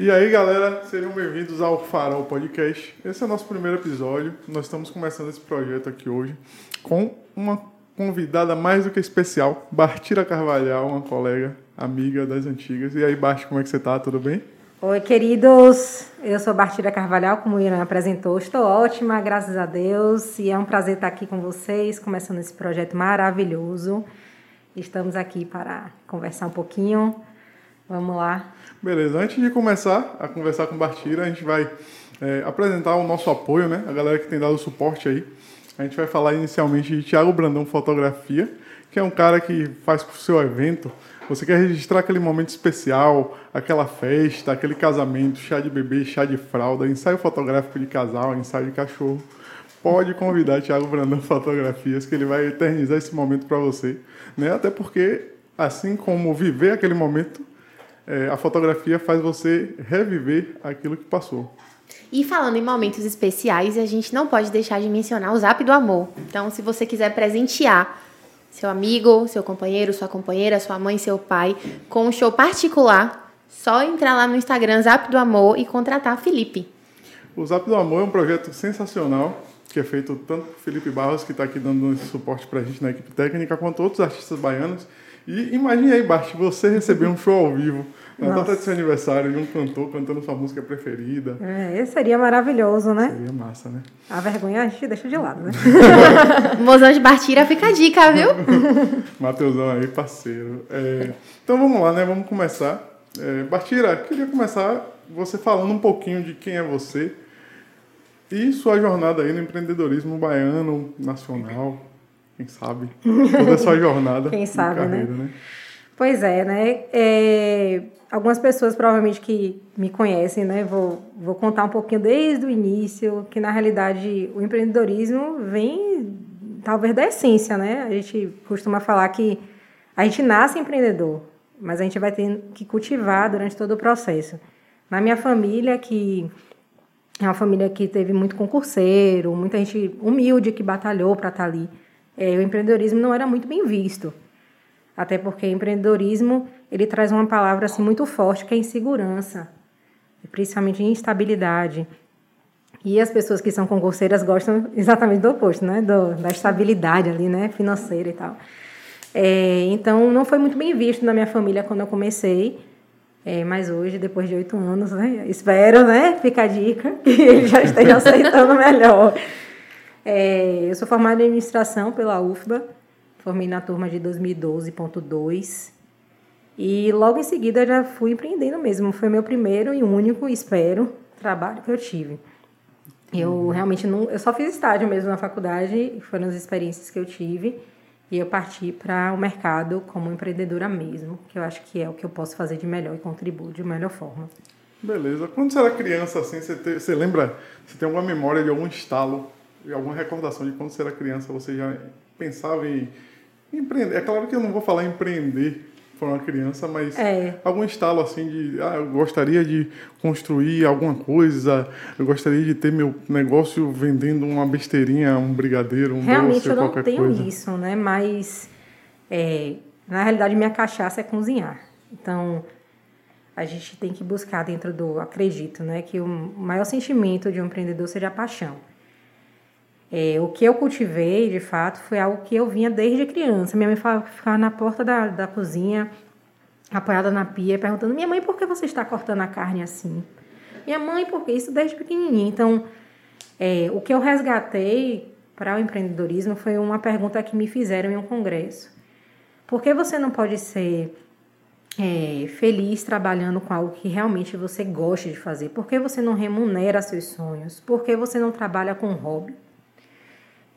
E aí, galera, sejam bem-vindos ao Farol Podcast. Esse é o nosso primeiro episódio. Nós estamos começando esse projeto aqui hoje com uma convidada mais do que especial, Bartira Carvalhal, uma colega, amiga das antigas. E aí, Bart, como é que você tá? Tudo bem? Oi, queridos. Eu sou Bartira Carvalhal, como o Irã apresentou. Estou ótima, graças a Deus. E é um prazer estar aqui com vocês, começando esse projeto maravilhoso. Estamos aqui para conversar um pouquinho. Vamos lá. Beleza, antes de começar a conversar com Bartira, a gente vai é, apresentar o nosso apoio, né? A galera que tem dado suporte aí. A gente vai falar inicialmente de Thiago Brandão Fotografia, que é um cara que faz o seu evento. Você quer registrar aquele momento especial, aquela festa, aquele casamento, chá de bebê, chá de fralda, ensaio fotográfico de casal, ensaio de cachorro. Pode convidar Thiago Brandão Fotografias, que ele vai eternizar esse momento para você. Né? Até porque, assim como viver aquele momento, é, a fotografia faz você reviver aquilo que passou. E falando em momentos especiais, a gente não pode deixar de mencionar o Zap do Amor. Então, se você quiser presentear seu amigo, seu companheiro, sua companheira, sua mãe, seu pai, com um show particular, só entrar lá no Instagram Zap do Amor e contratar Felipe. O Zap do Amor é um projeto sensacional que é feito tanto por Felipe Barros, que está aqui dando esse suporte para a gente na equipe técnica, quanto outros artistas baianos. E imagine aí, Bart, você receber um show ao vivo na data de seu aniversário de um cantor cantando sua música preferida. É, esse seria maravilhoso, né? Seria massa, né? A vergonha a gente deixa de lado, né? Mozão de Bartira fica a dica, viu? Mateusão aí, parceiro. É, então vamos lá, né? Vamos começar. É, Bartira, queria começar você falando um pouquinho de quem é você e sua jornada aí no empreendedorismo baiano, nacional quem sabe? Toda a sua jornada. Quem sabe, né? carreira, né? né? Pois é, né? É, algumas pessoas provavelmente que me conhecem, né? Vou, vou contar um pouquinho desde o início, que na realidade o empreendedorismo vem talvez da essência, né? A gente costuma falar que a gente nasce empreendedor, mas a gente vai ter que cultivar durante todo o processo. Na minha família, que é uma família que teve muito concurseiro, muita gente humilde que batalhou para estar tá ali é, o empreendedorismo não era muito bem visto. Até porque empreendedorismo ele traz uma palavra assim muito forte que é insegurança, principalmente instabilidade. E as pessoas que são concurseiras gostam exatamente do oposto, né? Do, da estabilidade ali, né? Financeira e tal. É, então, não foi muito bem visto na minha família quando eu comecei. É, mas hoje, depois de oito anos, né? Espero, né? Fica a dica que ele já esteja aceitando melhor. É, eu sou formada em administração pela UFBA, formei na turma de 2012.2 e logo em seguida já fui empreendendo mesmo. Foi meu primeiro e único, espero, trabalho que eu tive. Eu uhum. realmente não, eu só fiz estágio mesmo na faculdade, foram as experiências que eu tive e eu parti para o mercado como empreendedora mesmo, que eu acho que é o que eu posso fazer de melhor e contribuir de melhor forma. Beleza. Quando você era criança assim, você, te, você lembra, você tem alguma memória de algum estalo alguma recordação de quando você era criança, você já pensava em empreender? É claro que eu não vou falar empreender para uma criança, mas é. algum estalo assim de, ah, eu gostaria de construir alguma coisa, eu gostaria de ter meu negócio vendendo uma besteirinha, um brigadeiro, um Realmente doce, eu não qualquer tenho coisa. isso, né? Mas é, na realidade minha cachaça é cozinhar. Então a gente tem que buscar dentro do, acredito, né, que o maior sentimento de um empreendedor seja a paixão. É, o que eu cultivei, de fato, foi algo que eu vinha desde criança. Minha mãe ficava na porta da, da cozinha, apoiada na pia, perguntando: Minha mãe, por que você está cortando a carne assim? Minha mãe, por que isso desde pequenininha? Então, é, o que eu resgatei para o empreendedorismo foi uma pergunta que me fizeram em um congresso: Por que você não pode ser é, feliz trabalhando com algo que realmente você gosta de fazer? Por que você não remunera seus sonhos? Por que você não trabalha com hobby?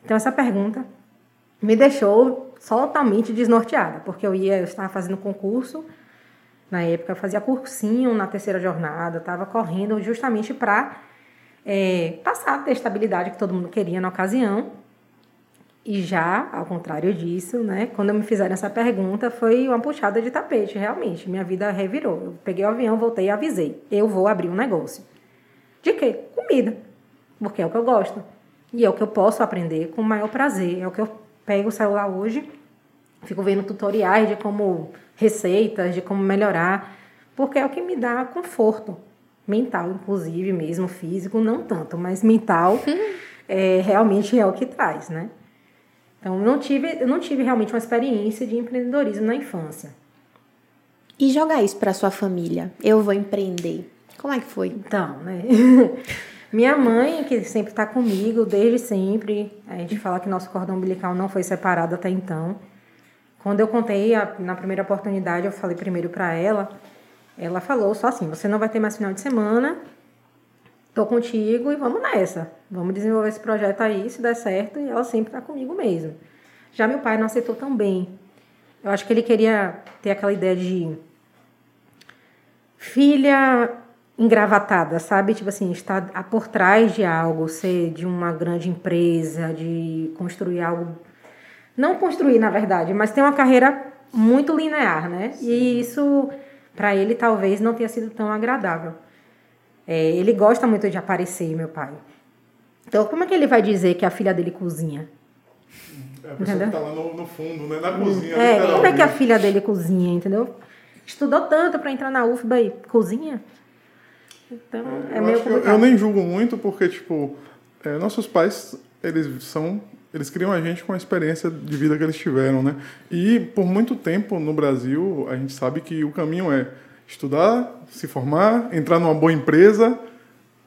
Então essa pergunta me deixou totalmente desnorteada, porque eu ia, eu estava fazendo concurso, na época eu fazia cursinho na terceira jornada, estava correndo justamente para é, passar a ter estabilidade que todo mundo queria na ocasião. E já, ao contrário disso, né, quando me fizeram essa pergunta, foi uma puxada de tapete, realmente. Minha vida revirou. Eu peguei o avião, voltei e avisei. Eu vou abrir um negócio. De quê? Comida. Porque é o que eu gosto. E é o que eu posso aprender com o maior prazer. É o que eu pego o celular hoje, fico vendo tutoriais de como receitas, de como melhorar, porque é o que me dá conforto. mental, inclusive mesmo físico, não tanto, mas mental é, realmente é o que traz, né? Então, não tive, eu não tive realmente uma experiência de empreendedorismo na infância. E jogar isso para sua família? Eu vou empreender. Como é que foi? Então, né? Minha mãe, que sempre está comigo desde sempre, a gente fala que nosso cordão umbilical não foi separado até então. Quando eu contei a, na primeira oportunidade, eu falei primeiro para ela, ela falou só assim: você não vai ter mais final de semana, tô contigo e vamos nessa. Vamos desenvolver esse projeto aí, se der certo, e ela sempre está comigo mesmo. Já meu pai não aceitou tão bem. Eu acho que ele queria ter aquela ideia de filha engravatada, sabe? Tipo assim, estar por trás de algo, ser de uma grande empresa, de construir algo. Não construir, na verdade, mas ter uma carreira muito linear, né? Sim. E isso, para ele, talvez não tenha sido tão agradável. É, ele gosta muito de aparecer, meu pai. Então, como é que ele vai dizer que a filha dele cozinha? É a pessoa entendeu? que tá lá no, no fundo, né? Na cozinha. É, como é que a filha dele cozinha, entendeu? Estudou tanto para entrar na UFBA e cozinha? Então, é, é meio complicado. Eu, eu, nem julgo muito porque, tipo, é, nossos pais, eles são... Eles criam a gente com a experiência de vida que eles tiveram, né? E por muito tempo no Brasil, a gente sabe que o caminho é estudar, se formar, entrar numa boa empresa,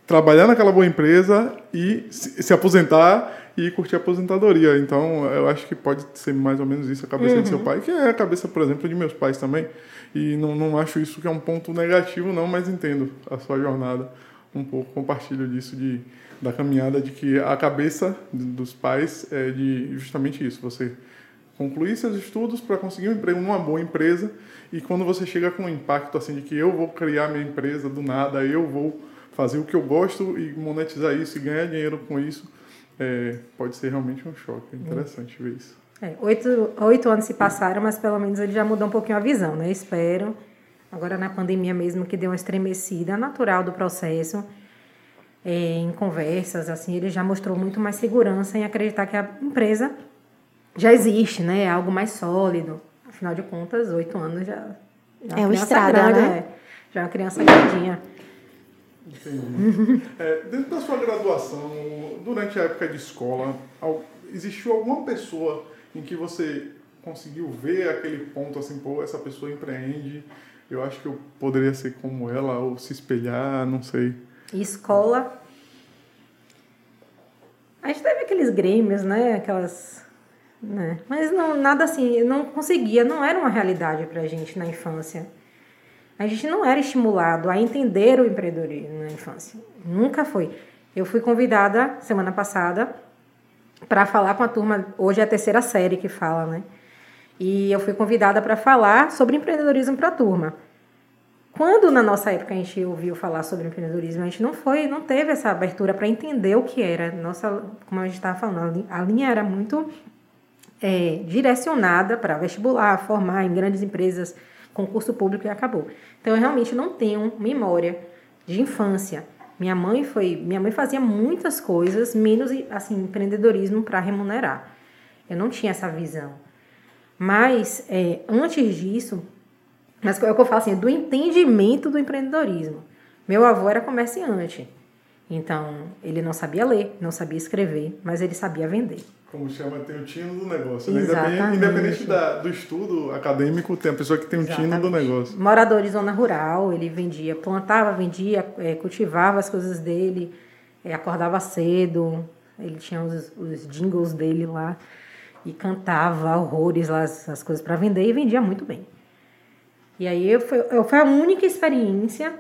trabalhar naquela boa empresa e se, se aposentar e curtir a aposentadoria. Então, eu acho que pode ser mais ou menos isso a cabeça uhum. de seu pai, que é a cabeça, por exemplo, de meus pais também. E não, não acho isso que é um ponto negativo, não, mas entendo a sua jornada um pouco, compartilho disso, de, da caminhada, de que a cabeça dos pais é de justamente isso, você concluir seus estudos para conseguir um emprego numa boa empresa e quando você chega com um impacto assim de que eu vou criar minha empresa do nada, eu vou fazer o que eu gosto e monetizar isso e ganhar dinheiro com isso, é, pode ser realmente um choque. É interessante ver isso. É, oito, oito anos se passaram, mas pelo menos ele já mudou um pouquinho a visão, né? Espero. Agora na pandemia mesmo, que deu uma estremecida natural do processo, é, em conversas, assim, ele já mostrou muito mais segurança em acreditar que a empresa já existe, né? É algo mais sólido. Afinal de contas, oito anos já, já é, é uma estrada, grande, né? É, já é uma criança grandinha. Entendi. é, dentro da sua graduação, durante a época de escola, existiu alguma pessoa em que você conseguiu ver aquele ponto assim, pô, essa pessoa empreende, eu acho que eu poderia ser como ela, ou se espelhar, não sei. escola? A gente teve aqueles grêmios, né? Aquelas. Né? Mas não, nada assim, eu não conseguia, não era uma realidade pra gente na infância. A gente não era estimulado a entender o empreendedorismo na infância. Nunca foi. Eu fui convidada semana passada para falar com a turma. Hoje é a terceira série que fala, né? E eu fui convidada para falar sobre empreendedorismo para a turma. Quando na nossa época a gente ouviu falar sobre empreendedorismo, a gente não foi, não teve essa abertura para entender o que era. Nossa, como a gente estava falando, a linha era muito é, direcionada para vestibular, formar em grandes empresas, concurso público e acabou. Então eu realmente não tenho memória de infância minha mãe foi, minha mãe fazia muitas coisas, menos assim empreendedorismo para remunerar. Eu não tinha essa visão. Mas é, antes disso, mas é o que eu falo assim, do entendimento do empreendedorismo. Meu avô era comerciante. Então, ele não sabia ler, não sabia escrever, mas ele sabia vender. Como chama, tem o tino do negócio. Né? Exatamente. Independente da, do estudo acadêmico, tem a pessoa que tem o tino do negócio. Morador de zona rural, ele vendia, plantava, vendia, é, cultivava as coisas dele, é, acordava cedo, ele tinha os, os jingles dele lá e cantava horrores lá, as, as coisas para vender e vendia muito bem. E aí eu, foi, eu, foi a única experiência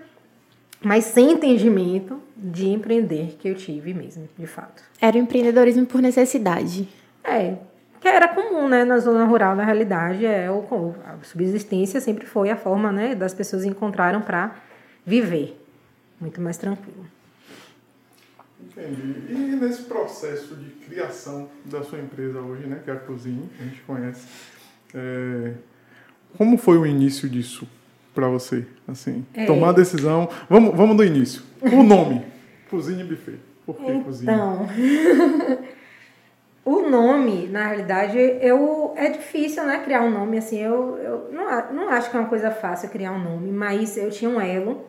mas sem entendimento de empreender que eu tive mesmo, de fato. Era o empreendedorismo por necessidade. É, que era comum, né, na zona rural, na realidade, é o a subsistência sempre foi a forma, né, das pessoas encontraram para viver muito mais tranquilo. Entendi. E nesse processo de criação da sua empresa hoje, né, que é a Cozinha, a gente conhece, é, como foi o início disso? Para você? Assim, é. tomar a decisão. Vamos, vamos do início. O nome, Cozinha Buffet. Por que então, Cozinha? o nome, na realidade, eu é difícil, né, criar um nome assim. Eu, eu não, não acho que é uma coisa fácil criar um nome, mas eu tinha um elo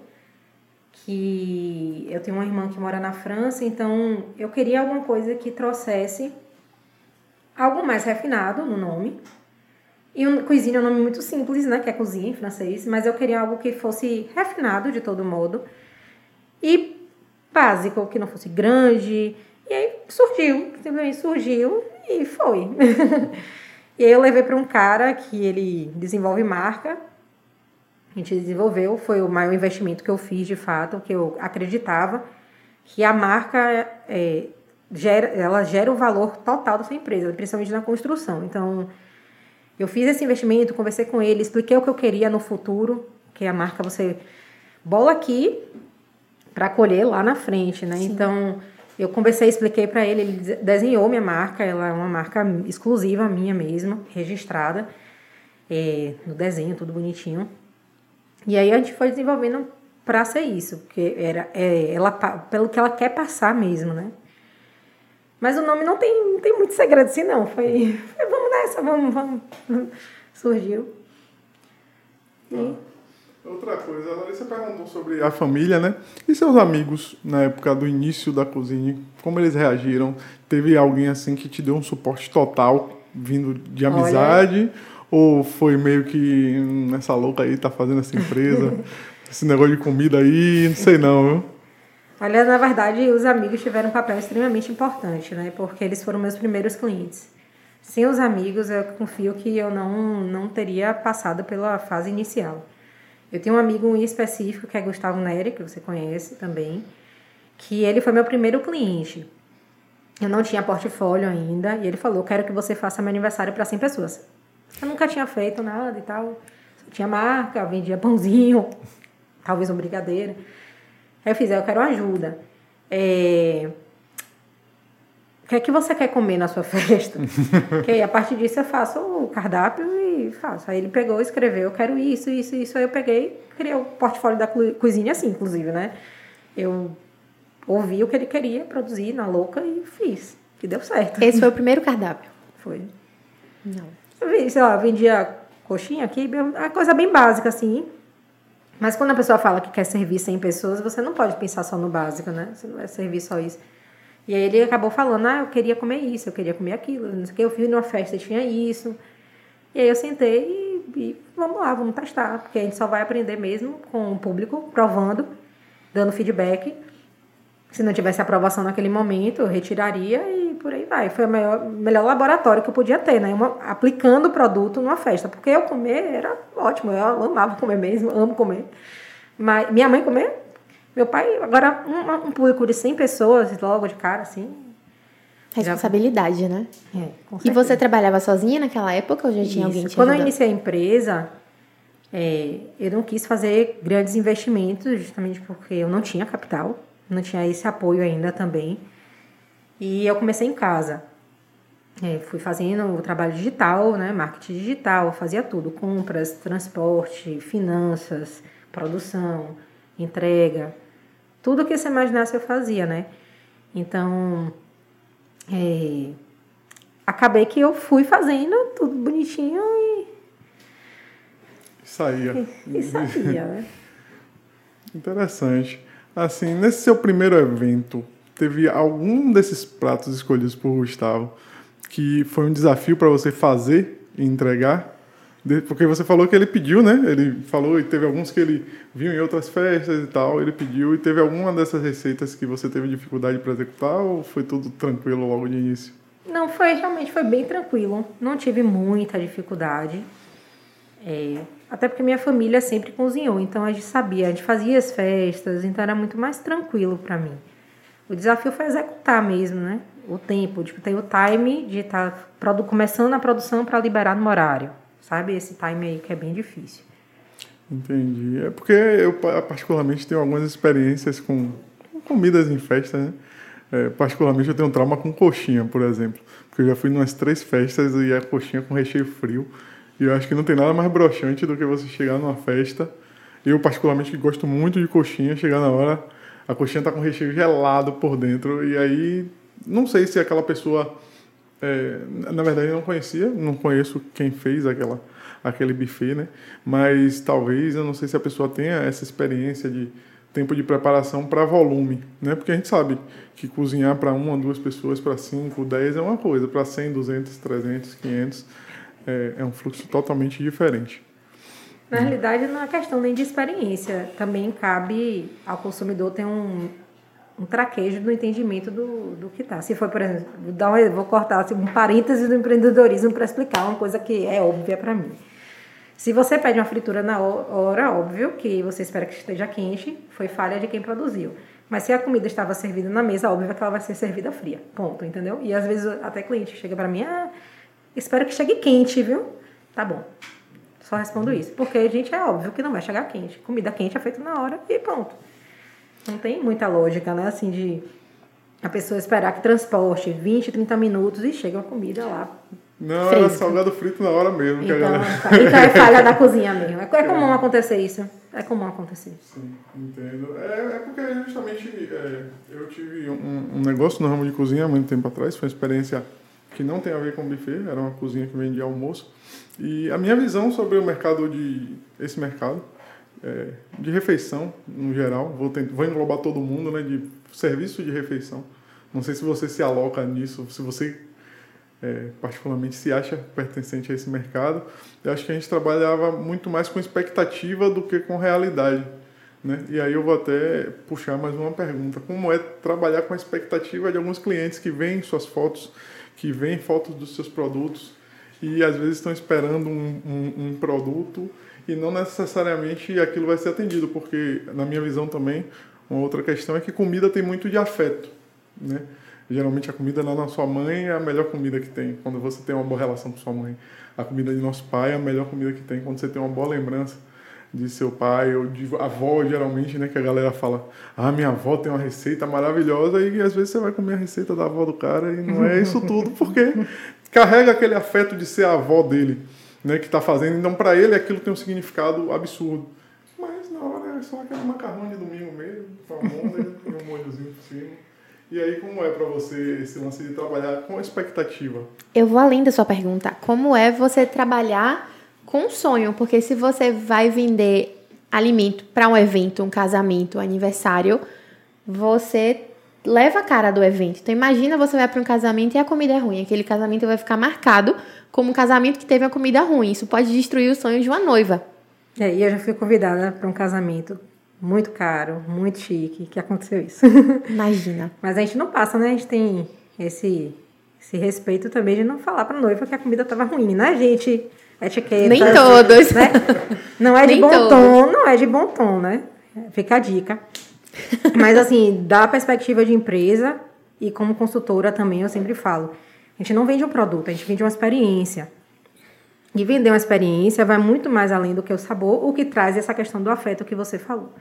que eu tenho uma irmã que mora na França, então eu queria alguma coisa que trouxesse algo mais refinado no nome. E um, cozinha é um nome muito simples, né? Que é cozinha em francês, mas eu queria algo que fosse refinado de todo modo e básico, que não fosse grande. E aí surgiu, simplesmente surgiu e foi. e aí eu levei para um cara que ele desenvolve marca. A gente desenvolveu, foi o maior investimento que eu fiz de fato, que eu acreditava que a marca é, gera, ela gera o valor total da sua empresa, principalmente na construção. Então, eu fiz esse investimento, conversei com ele, expliquei o que eu queria no futuro, que é a marca você bola aqui para colher lá na frente, né? Sim. Então, eu conversei, expliquei para ele, ele desenhou minha marca, ela é uma marca exclusiva minha mesmo, registrada, é, no desenho, tudo bonitinho. E aí a gente foi desenvolvendo para ser isso, porque era é, ela pelo que ela quer passar mesmo, né? Mas o nome não tem, não tem muito segredo assim, não. Foi, foi vamos nessa, vamos, vamos. Surgiu. E... Ah, outra coisa, a Larissa perguntou sobre a família, né? E seus amigos na época do início da cozinha, como eles reagiram? Teve alguém assim que te deu um suporte total vindo de amizade? Olha... Ou foi meio que hum, essa louca aí tá fazendo essa empresa? esse negócio de comida aí, não sei não, viu? Olha, na verdade, os amigos tiveram um papel extremamente importante, né? Porque eles foram meus primeiros clientes. Sem os amigos, eu confio que eu não, não teria passado pela fase inicial. Eu tenho um amigo em específico, que é Gustavo Neri, que você conhece também, que ele foi meu primeiro cliente. Eu não tinha portfólio ainda, e ele falou: Quero que você faça meu aniversário para 100 pessoas. Eu nunca tinha feito nada e tal. Só tinha marca, vendia pãozinho, talvez um brigadeiro. Aí eu fiz, eu quero ajuda. É... O que é que você quer comer na sua festa? que aí, a partir disso eu faço o cardápio e faço. Aí ele pegou, escreveu, eu quero isso, isso, isso. Aí eu peguei, criei o portfólio da cozinha assim, inclusive, né? Eu ouvi o que ele queria produzir na louca e fiz. Que deu certo. Esse foi o primeiro cardápio? Foi. Não. Eu, sei lá, vendia coxinha aqui, uma coisa bem básica, assim. Mas quando a pessoa fala que quer servir 100 pessoas, você não pode pensar só no básico, né? Você não vai servir só isso. E aí ele acabou falando, ah, eu queria comer isso, eu queria comer aquilo, não sei o que. Eu fui numa festa tinha isso. E aí eu sentei e, e, vamos lá, vamos testar. Porque a gente só vai aprender mesmo com o público, provando, dando feedback. Se não tivesse aprovação naquele momento, eu retiraria e por aí vai. Foi o melhor, melhor laboratório que eu podia ter, né? Uma, aplicando o produto numa festa. Porque eu comer era ótimo, eu amava comer mesmo, amo comer. Mas minha mãe comer, meu pai, agora um, um público de 100 pessoas, logo de cara, assim. Responsabilidade, já... né? É, e você trabalhava sozinha naquela época ou já tinha Isso. alguém te Quando eu iniciei a empresa, é, eu não quis fazer grandes investimentos, justamente porque eu não tinha capital não tinha esse apoio ainda também. E eu comecei em casa. É, fui fazendo o trabalho digital, né, marketing digital, fazia tudo: compras, transporte, finanças, produção, entrega, tudo que você imaginasse eu fazia, né? Então, é, acabei que eu fui fazendo tudo bonitinho e. Saía. E, e saía, né? Interessante. Assim, nesse seu primeiro evento, teve algum desses pratos escolhidos por Gustavo que foi um desafio para você fazer e entregar? Porque você falou que ele pediu, né? Ele falou e teve alguns que ele viu em outras festas e tal, ele pediu. E teve alguma dessas receitas que você teve dificuldade para executar ou foi tudo tranquilo logo de início? Não, foi realmente foi bem tranquilo. Não tive muita dificuldade. É, até porque minha família sempre cozinhou, então a gente sabia, a gente fazia as festas, então era muito mais tranquilo para mim. O desafio foi executar mesmo, né? O tempo, tipo, ter o time de estar tá começando a produção para liberar no horário, sabe? Esse time aí que é bem difícil. Entendi. É porque eu, particularmente, tenho algumas experiências com, com comidas em festa, né? É, particularmente, eu tenho um trauma com coxinha, por exemplo. Porque eu já fui em umas três festas e a coxinha com recheio frio. E eu acho que não tem nada mais broxante do que você chegar numa festa. Eu, particularmente, gosto muito de coxinha, chegar na hora, a coxinha tá com recheio gelado por dentro. E aí, não sei se aquela pessoa. É, na verdade, eu não conhecia, não conheço quem fez aquela, aquele buffet, né? Mas talvez, eu não sei se a pessoa tenha essa experiência de tempo de preparação para volume, né? Porque a gente sabe que cozinhar para uma, duas pessoas, para cinco, dez é uma coisa, para 100, 200, 300, 500 é, é um fluxo totalmente diferente. Na realidade, não é questão nem de experiência. Também cabe ao consumidor ter um, um traquejo do entendimento do, do que está. Se for, por exemplo, vou, dar um, vou cortar assim, um parêntese do empreendedorismo para explicar uma coisa que é óbvia para mim. Se você pede uma fritura na hora, óbvio que você espera que esteja quente, foi falha de quem produziu. Mas se a comida estava servida na mesa, óbvio que ela vai ser servida fria. Ponto, entendeu? E às vezes até cliente chega para mim, ah, espero que chegue quente, viu? Tá bom. Só respondo isso. Porque, gente, é óbvio que não vai chegar quente. Comida quente é feita na hora e pronto. Não tem muita lógica, né? Assim, de a pessoa esperar que transporte 20, 30 minutos e chega a comida lá. Não, fresca. era salgado frito na hora mesmo. Então, galera... Tá. então é falha da cozinha mesmo. É, é comum acontecer isso. É comum acontecer. Sim, entendo. É, é porque justamente é, eu tive um, um negócio no ramo de cozinha há muito tempo atrás. Foi uma experiência que não tem a ver com buffet. Era uma cozinha que vendia almoço. E a minha visão sobre o mercado de esse mercado é, de refeição no geral, vou, tentar, vou englobar todo mundo, né, de serviço de refeição. Não sei se você se aloca nisso, se você é, particularmente se acha pertencente a esse mercado. Eu acho que a gente trabalhava muito mais com expectativa do que com realidade. Né? E aí eu vou até puxar mais uma pergunta. Como é trabalhar com a expectativa de alguns clientes que veem suas fotos, que veem fotos dos seus produtos e às vezes estão esperando um, um, um produto e não necessariamente aquilo vai ser atendido, porque na minha visão também, uma outra questão é que comida tem muito de afeto, né? Geralmente a comida lá na sua mãe é a melhor comida que tem, quando você tem uma boa relação com sua mãe. A comida de nosso pai é a melhor comida que tem, quando você tem uma boa lembrança de seu pai ou de avó, geralmente, né? Que a galera fala, ah, minha avó tem uma receita maravilhosa e às vezes você vai comer a receita da avó do cara e não é isso tudo, porque carrega aquele afeto de ser a avó dele, né, que está fazendo. Então, para ele, aquilo tem um significado absurdo. Mas na hora é só aquele macarrão de domingo mesmo, famona e um molhozinho por cima. E aí, como é para você esse lance de trabalhar com expectativa? Eu vou além da sua pergunta. Como é você trabalhar com sonho? Porque se você vai vender alimento para um evento, um casamento, um aniversário, você leva a cara do evento. Então imagina você vai para um casamento e a comida é ruim. Aquele casamento vai ficar marcado como um casamento que teve a comida ruim. Isso pode destruir o sonho de uma noiva. É, e eu já fui convidada para um casamento muito caro, muito chique, que aconteceu isso. Imagina. Mas a gente não passa, né? A gente tem esse, esse respeito também de não falar para noiva que a comida estava ruim, né, gente? Etiqueta. Nem todos. Né? Não é de bom todos. tom, não é de bom tom, né? Fica a dica. Mas, assim, da perspectiva de empresa e como consultora também, eu sempre falo: a gente não vende um produto, a gente vende uma experiência. E vender uma experiência vai muito mais além do que o sabor, o que traz essa questão do afeto que você falou.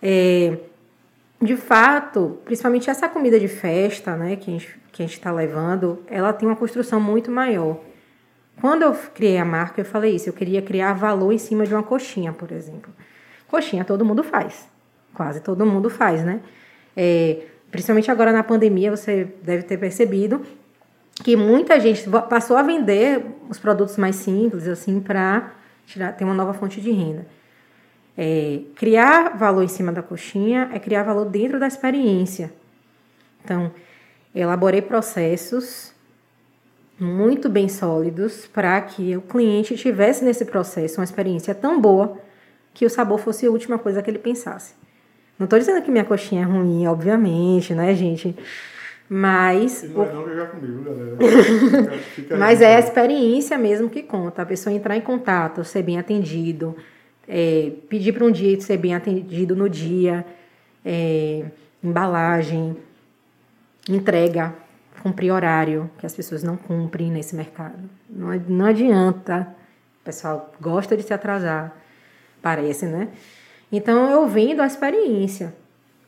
É, de fato, principalmente essa comida de festa, né, que a gente que a gente está levando, ela tem uma construção muito maior. Quando eu criei a marca, eu falei isso, eu queria criar valor em cima de uma coxinha, por exemplo. Coxinha todo mundo faz quase todo mundo faz, né? É, principalmente agora na pandemia, você deve ter percebido que muita gente passou a vender os produtos mais simples, assim, para ter uma nova fonte de renda. É, criar valor em cima da coxinha é criar valor dentro da experiência. Então, elaborei processos muito bem sólidos para que o cliente tivesse nesse processo uma experiência tão boa que o sabor fosse a última coisa que ele pensasse. Não estou dizendo que minha coxinha é ruim, obviamente, né, gente? Mas. E não é não que eu já comi, galera? Fica Mas é a experiência mesmo que conta. A pessoa entrar em contato, ser bem atendido, é, pedir para um dia ser bem atendido no dia, é, embalagem, entrega, cumprir horário, que as pessoas não cumprem nesse mercado. Não, não adianta. O pessoal gosta de se atrasar, parece, né? Então eu vendo a experiência.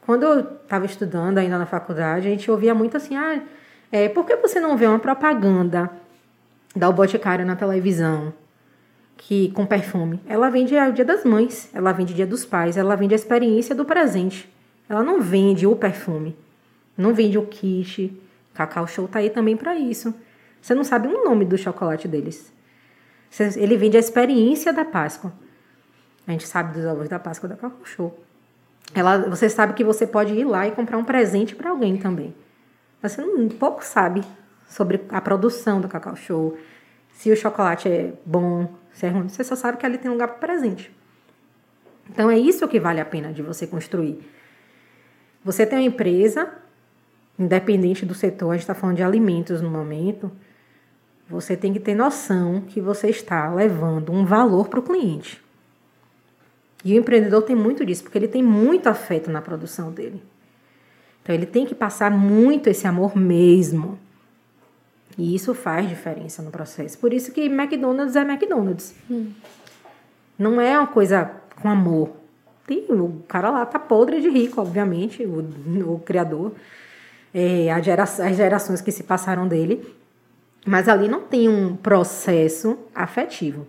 Quando eu estava estudando ainda na faculdade, a gente ouvia muito assim: ah, é, por que você não vê uma propaganda da Boticário na televisão? que com perfume. Ela vende o Dia das Mães, ela vende o Dia dos Pais, ela vende a experiência do presente. Ela não vende o perfume, não vende o kit. Cacau Show tá aí também para isso. Você não sabe o nome do chocolate deles. Ele vende a experiência da Páscoa. A gente sabe dos ovos da Páscoa da Cacau Show. ela, você sabe que você pode ir lá e comprar um presente para alguém também. Você não, pouco sabe sobre a produção do Cacau Show, se o chocolate é bom, se é ruim. Você só sabe que ali tem lugar para presente. Então é isso que vale a pena de você construir. Você tem uma empresa, independente do setor, a gente está falando de alimentos no momento, você tem que ter noção que você está levando um valor para o cliente. E o empreendedor tem muito disso, porque ele tem muito afeto na produção dele. Então ele tem que passar muito esse amor mesmo. E isso faz diferença no processo. Por isso que McDonald's é McDonald's. Hum. Não é uma coisa com amor. Tem, o cara lá tá podre de rico, obviamente, o, o criador. É, as, gera, as gerações que se passaram dele. Mas ali não tem um processo afetivo.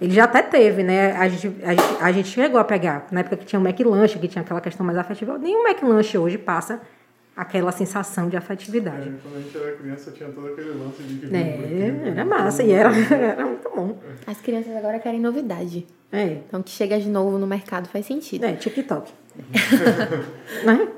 Ele já até teve, né? A gente, a, gente, a gente chegou a pegar, na época que tinha o McLanche, que tinha aquela questão mais afetiva. Nem o McLanche hoje passa aquela sensação de afetividade. É, quando a gente era criança tinha todo aquele lance de que É, era massa e era, era muito bom. As crianças agora querem novidade. É. Então que chega de novo no mercado faz sentido. É, TikTok. Né?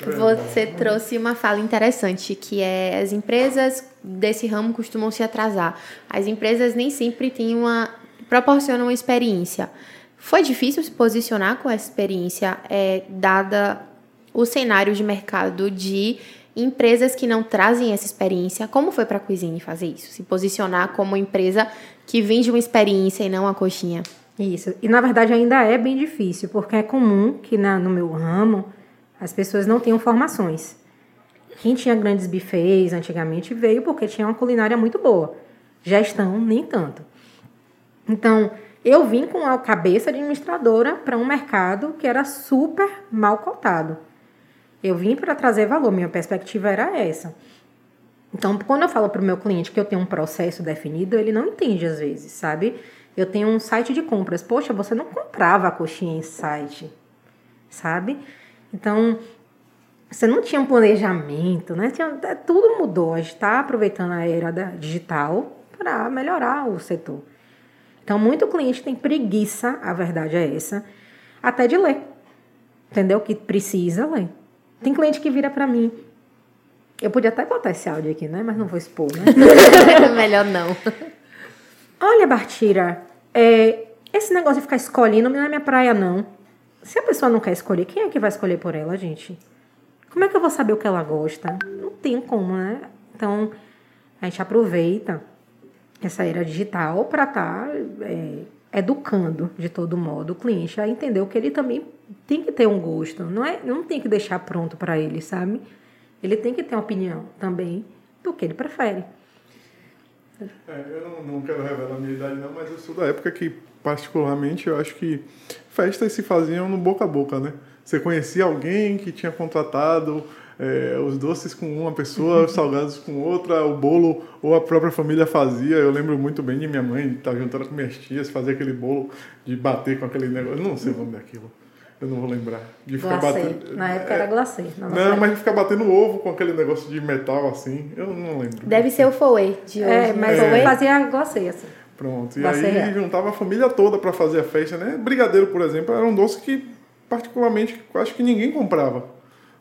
Você trouxe uma fala interessante, que é as empresas desse ramo costumam se atrasar. As empresas nem sempre têm uma proporcionam uma experiência. Foi difícil se posicionar com essa experiência, é, dada o cenário de mercado de empresas que não trazem essa experiência. Como foi para a Cuisine fazer isso? Se posicionar como empresa que vende uma experiência e não a coxinha? Isso. E na verdade ainda é bem difícil, porque é comum que na, no meu ramo as pessoas não tenham formações. Quem tinha grandes bufês antigamente veio porque tinha uma culinária muito boa. Gestão, nem tanto. Então, eu vim com a cabeça administradora para um mercado que era super mal cotado. Eu vim para trazer valor, minha perspectiva era essa. Então, quando eu falo para o meu cliente que eu tenho um processo definido, ele não entende às vezes, sabe? Eu tenho um site de compras. Poxa, você não comprava a coxinha em site, sabe? Então, você não tinha um planejamento, né? Tinha, é, tudo mudou. A gente está aproveitando a era da digital para melhorar o setor. Então, muito cliente tem preguiça, a verdade é essa, até de ler. Entendeu? Que precisa ler. Tem cliente que vira para mim. Eu podia até botar esse áudio aqui, né? Mas não vou expor, né? Melhor não. Olha, Bartira, é, esse negócio de ficar escolhendo não é minha praia, não. Se a pessoa não quer escolher, quem é que vai escolher por ela, gente? Como é que eu vou saber o que ela gosta? Não tem como, né? Então, a gente aproveita essa era digital para estar tá, é, educando, de todo modo, o cliente a entender que ele também tem que ter um gosto. Não, é, não tem que deixar pronto para ele, sabe? Ele tem que ter uma opinião também do que ele prefere. É, eu não, não, quero revelar a minha idade não, mas eu sou da época que, particularmente, eu acho que festas se faziam no boca a boca, né? Você conhecia alguém que tinha contratado é, os doces com uma pessoa, os salgados com outra, o bolo ou a própria família fazia. Eu lembro muito bem de minha mãe estar tá juntando com minhas tias, fazer aquele bolo de bater com aquele negócio. Eu não sei o nome daquilo. Eu não vou lembrar. De ficar glacê. batendo. Na época era glacê. Não, não mas de ficar batendo ovo com aquele negócio de metal assim. Eu não lembro. Deve ser o fouet de hoje. É, mas é. fazia glacê assim. Pronto. E glacê aí juntava a família toda para fazer a festa, né? Brigadeiro, por exemplo, era um doce que particularmente acho que ninguém comprava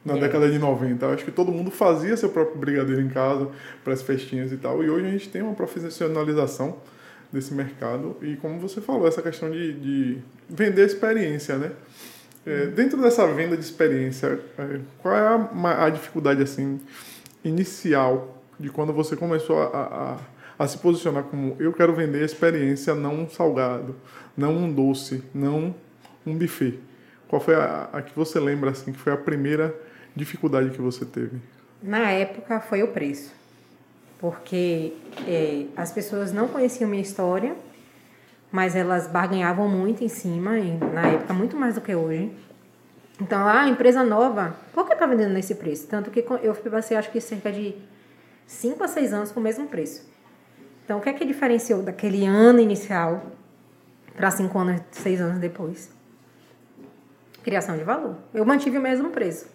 na é. década de 90. Eu acho que todo mundo fazia seu próprio brigadeiro em casa para as festinhas e tal. E hoje a gente tem uma profissionalização desse mercado e como você falou essa questão de, de vender experiência, né? É, dentro dessa venda de experiência, é, qual é a, a, dificuldade assim inicial de quando você começou a, a, a, se posicionar como eu quero vender experiência, não um salgado, não um doce, não um buffet? Qual foi a, a que você lembra assim que foi a primeira dificuldade que você teve? Na época foi o preço, porque é, as pessoas não conheciam minha história mas elas barganhavam muito em cima, na época, muito mais do que hoje. Então, a empresa nova, por que está vendendo nesse preço? Tanto que eu passei, acho que cerca de 5 a 6 anos com o mesmo preço. Então, o que é que diferenciou daquele ano inicial para 5 anos, 6 anos depois? Criação de valor. Eu mantive o mesmo preço.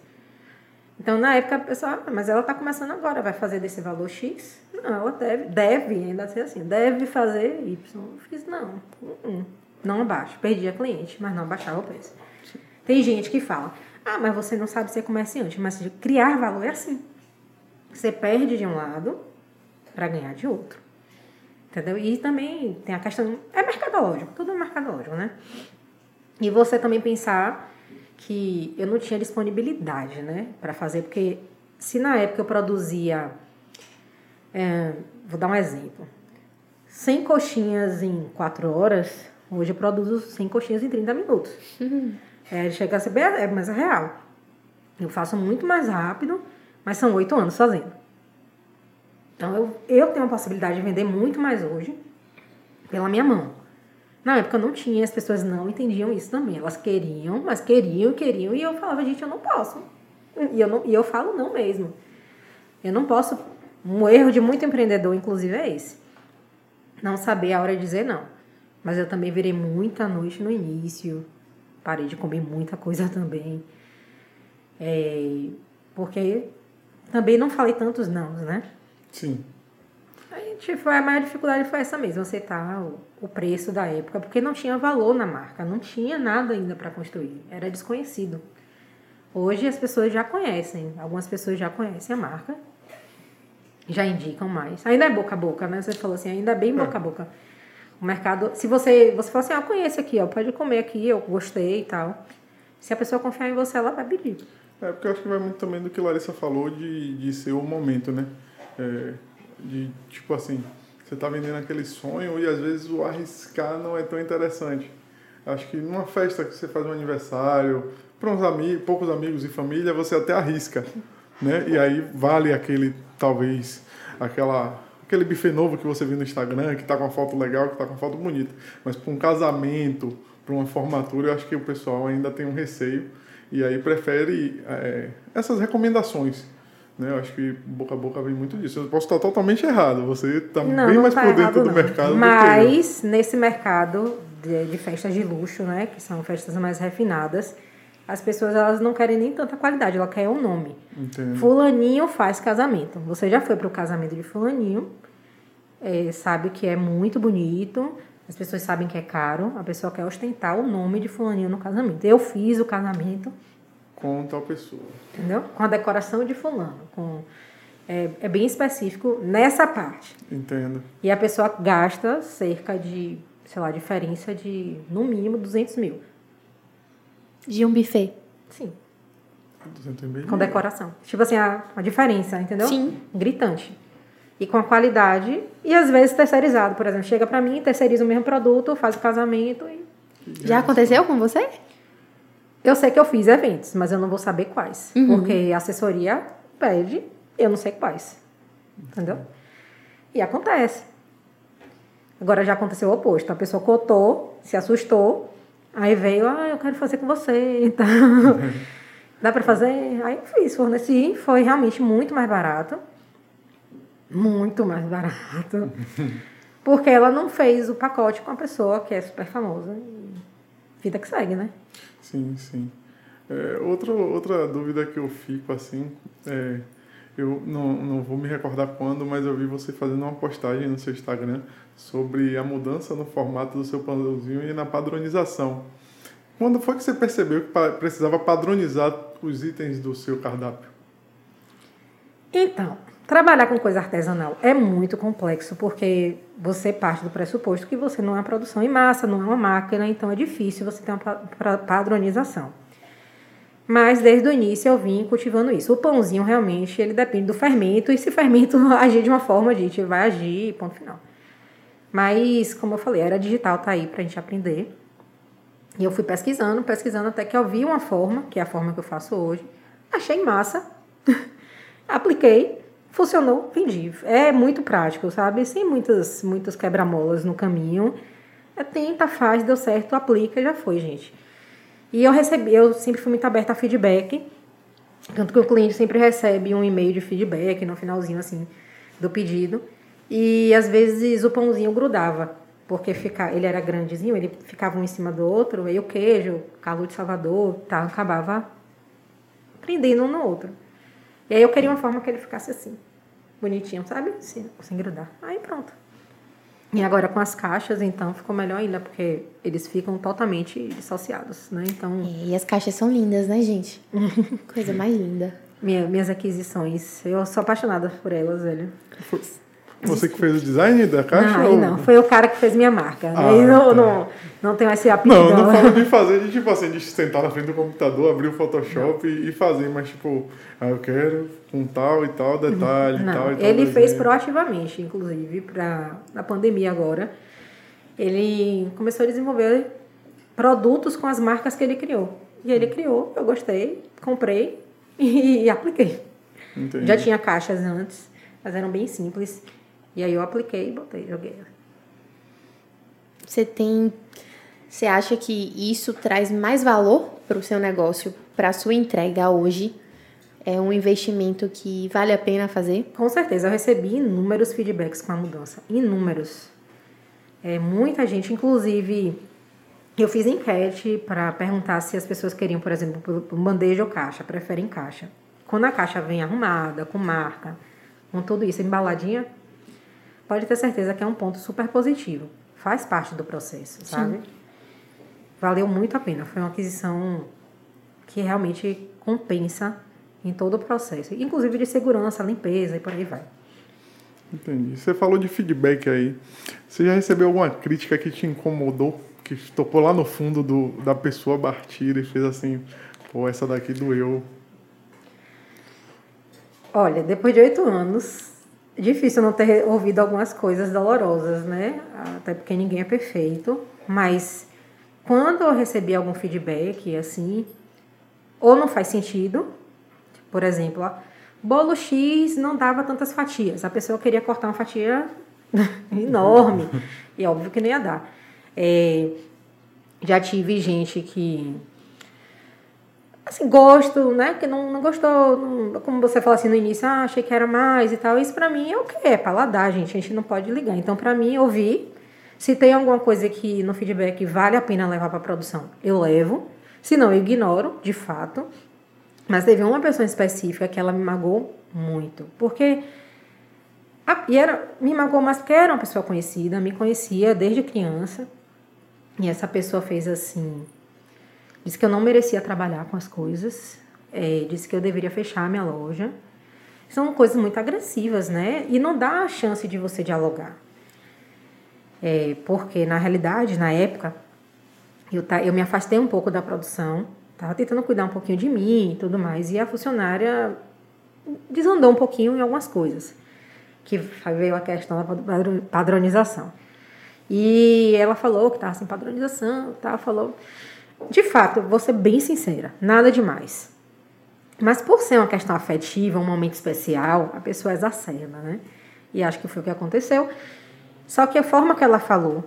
Então, na época, a pessoa, ah, mas ela está começando agora, vai fazer desse valor X? Não, ela deve, deve ainda ser assim, deve fazer Y. Eu fiz, não, -uh, não abaixo. Perdi a cliente, mas não abaixava o preço. Tem gente que fala, ah, mas você não sabe ser comerciante. Mas criar valor é assim. Você perde de um lado para ganhar de outro. Entendeu? E também tem a questão. É mercadológico, tudo é mercadológico, né? E você também pensar que eu não tinha disponibilidade, né, para fazer, porque se na época eu produzia. É, vou dar um exemplo. 100 coxinhas em 4 horas, hoje eu produzo 100 coxinhas em 30 minutos. Uhum. É, chega a ser bem, é mais real. Eu faço muito mais rápido, mas são 8 anos fazendo. Então eu, eu tenho a possibilidade de vender muito mais hoje pela minha mão. Na época não tinha, as pessoas não entendiam isso também. Elas queriam, mas queriam, queriam, e eu falava, gente, eu não posso. E eu, não, e eu falo não mesmo. Eu não posso. Um erro de muito empreendedor, inclusive, é esse. Não saber a hora de dizer não. Mas eu também virei muita noite no início. Parei de comer muita coisa também. É, porque também não falei tantos não, né? Sim. A gente foi, a maior dificuldade foi essa mesmo, aceitar o, o preço da época, porque não tinha valor na marca, não tinha nada ainda para construir, era desconhecido. Hoje as pessoas já conhecem, algumas pessoas já conhecem a marca, já indicam mais. Ainda é boca a boca, né? Você falou assim, ainda é bem boca a boca. O mercado, se você, você fala assim, ah, conheço aqui, ó, pode comer aqui, eu gostei e tal. Se a pessoa confiar em você, ela vai pedir. É, porque eu acho que vai muito também do que Larissa falou de, de ser o momento, né? É, de tipo assim, você está vendendo aquele sonho e às vezes o arriscar não é tão interessante. Acho que numa festa que você faz um aniversário, para uns amigos, poucos amigos e família, você até arrisca, né? E aí vale aquele, talvez, aquela aquele buffet novo que você viu no Instagram, que está com uma foto legal, que está com uma foto bonita. Mas para um casamento, para uma formatura, eu acho que o pessoal ainda tem um receio e aí prefere é, essas recomendações né? Eu acho que boca a boca vem muito disso. Eu posso estar totalmente errado. Você está bem não mais tá por dentro do não. mercado Mas, do que eu. nesse mercado de, de, festas de luxo, né? Que são festas mais refinadas, as pessoas elas não querem nem tanta qualidade, ela quer um nome. Entendo. Fulaninho faz casamento. Você já foi para o casamento de Fulaninho, é, sabe que é muito bonito, as pessoas sabem que é caro, a pessoa quer ostentar o nome de Fulaninho no casamento. Eu fiz o casamento com tal pessoa. Entendeu? Com a decoração de fulano. Com, é, é bem específico nessa parte. Entendo. E a pessoa gasta cerca de, sei lá, diferença de, no mínimo, 200 mil. De um buffet? Sim. 200 mil? Com decoração. Tipo assim, a, a diferença, entendeu? Sim. Gritante. E com a qualidade, e às vezes terceirizado. Por exemplo, chega para mim, terceiriza o mesmo produto, faz o casamento e... Já aconteceu com você? Eu sei que eu fiz eventos, mas eu não vou saber quais. Uhum. Porque a assessoria pede, eu não sei quais. Entendeu? E acontece. Agora já aconteceu o oposto. A pessoa cotou, se assustou, aí veio, ah, eu quero fazer com você então Dá para fazer? Aí eu fiz, forneci, foi realmente muito mais barato. Muito mais barato. Porque ela não fez o pacote com a pessoa que é super famosa. Vida que segue, né? Sim, sim. É, outra, outra dúvida que eu fico assim, é, eu não, não vou me recordar quando, mas eu vi você fazendo uma postagem no seu Instagram sobre a mudança no formato do seu pãozinho e na padronização. Quando foi que você percebeu que precisava padronizar os itens do seu cardápio? Então, Trabalhar com coisa artesanal é muito complexo, porque você parte do pressuposto que você não é uma produção em massa, não é uma máquina, então é difícil você ter uma padronização. Mas desde o início eu vim cultivando isso. O pãozinho realmente ele depende do fermento, e se fermento agir de uma forma, a gente vai agir, ponto final. Mas, como eu falei, era digital, tá aí pra gente aprender. E eu fui pesquisando, pesquisando até que eu vi uma forma, que é a forma que eu faço hoje. Achei massa, apliquei funcionou, vendi. É muito prático, sabe? Sem muitas, muitas quebra-molas no caminho. É, tenta, faz, deu certo, aplica, já foi, gente. E eu recebi, eu sempre fui muito aberta a feedback. Tanto que o cliente sempre recebe um e-mail de feedback no finalzinho, assim, do pedido. E às vezes o pãozinho grudava, porque fica, ele era grandezinho, ele ficava um em cima do outro, aí o queijo, calor de Salvador, tá, acabava prendendo um no outro. E aí eu queria uma forma que ele ficasse assim, bonitinho, sabe? Sem, sem grudar. Aí pronto. E agora com as caixas, então, ficou melhor ainda, porque eles ficam totalmente dissociados, né? Então, E as caixas são lindas, né, gente? Coisa mais linda. minha- minhas aquisições, eu sou apaixonada por elas, velho. Você que fez o design da caixa? Não, ou- não, foi o cara que fez minha marca. Ah, aí não, tá. não, não tenho esse aptidão. Não, não falo de fazer, de tipo assim, de sentar na frente do computador, abrir o Photoshop e, e fazer, mas tipo, ah, eu quero com tal e tal detalhe e Não, tal e tal. ele fez proativamente, inclusive, para na pandemia agora. Ele começou a desenvolver produtos com as marcas que ele criou. E ele criou, eu gostei, comprei e, apliquei. Entendi. Já tinha caixas antes, mas eram bem simples. E aí eu apliquei e botei, joguei. Você tem. Você acha que isso traz mais valor para o seu negócio, para a sua entrega hoje? É um investimento que vale a pena fazer? Com certeza, eu recebi inúmeros feedbacks com a mudança. Inúmeros. É, muita gente, inclusive, eu fiz enquete para perguntar se as pessoas queriam, por exemplo, bandeja ou caixa, preferem caixa. Quando a caixa vem arrumada, com marca, com tudo isso embaladinha, pode ter certeza que é um ponto super positivo. Faz parte do processo, sabe? Valeu muito a pena. Foi uma aquisição que realmente compensa em todo o processo, inclusive de segurança, limpeza e por aí vai. Entendi. Você falou de feedback aí. Você já recebeu alguma crítica que te incomodou? Que tocou lá no fundo do, da pessoa Bartira e fez assim, pô, essa daqui doeu. Olha, depois de oito anos, difícil não ter ouvido algumas coisas dolorosas, né? Até porque ninguém é perfeito. Mas quando eu recebi algum feedback, assim, ou não faz sentido, por exemplo, ó, bolo X não dava tantas fatias. A pessoa queria cortar uma fatia enorme. E óbvio que não ia dar. É, já tive gente que assim, gosto, né? Que não, não gostou, não- como você falou assim no início, ah, achei que era mais e tal. Isso pra mim é o que? É paladar, gente. A gente não pode ligar. Então, pra mim, ouvir. Se tem alguma coisa que no feedback vale a pena levar pra produção, eu levo. Se não, eu ignoro, de fato. Mas teve uma pessoa específica que ela me magoou muito. Porque. a- e era, me magoou mais porque era uma pessoa conhecida, me conhecia desde criança. E essa pessoa fez assim. Disse que eu não merecia trabalhar com as coisas. é, disse que eu deveria fechar a minha loja. São coisas muito agressivas, né? E não dá a chance de você dialogar. É, porque, na realidade, na época, eu, ta- eu me afastei um pouco da produção. Tava tentando cuidar um pouquinho de mim e tudo mais. E a funcionária desandou um pouquinho em algumas coisas. Que veio a questão da padro- padronização. E ela falou que estava sem padronização, tá? falou. De fato, vou ser bem sincera, nada demais. Mas por ser uma questão afetiva, um momento especial, a pessoa exacerba, né? E acho que foi o que aconteceu. Só que a forma que ela falou,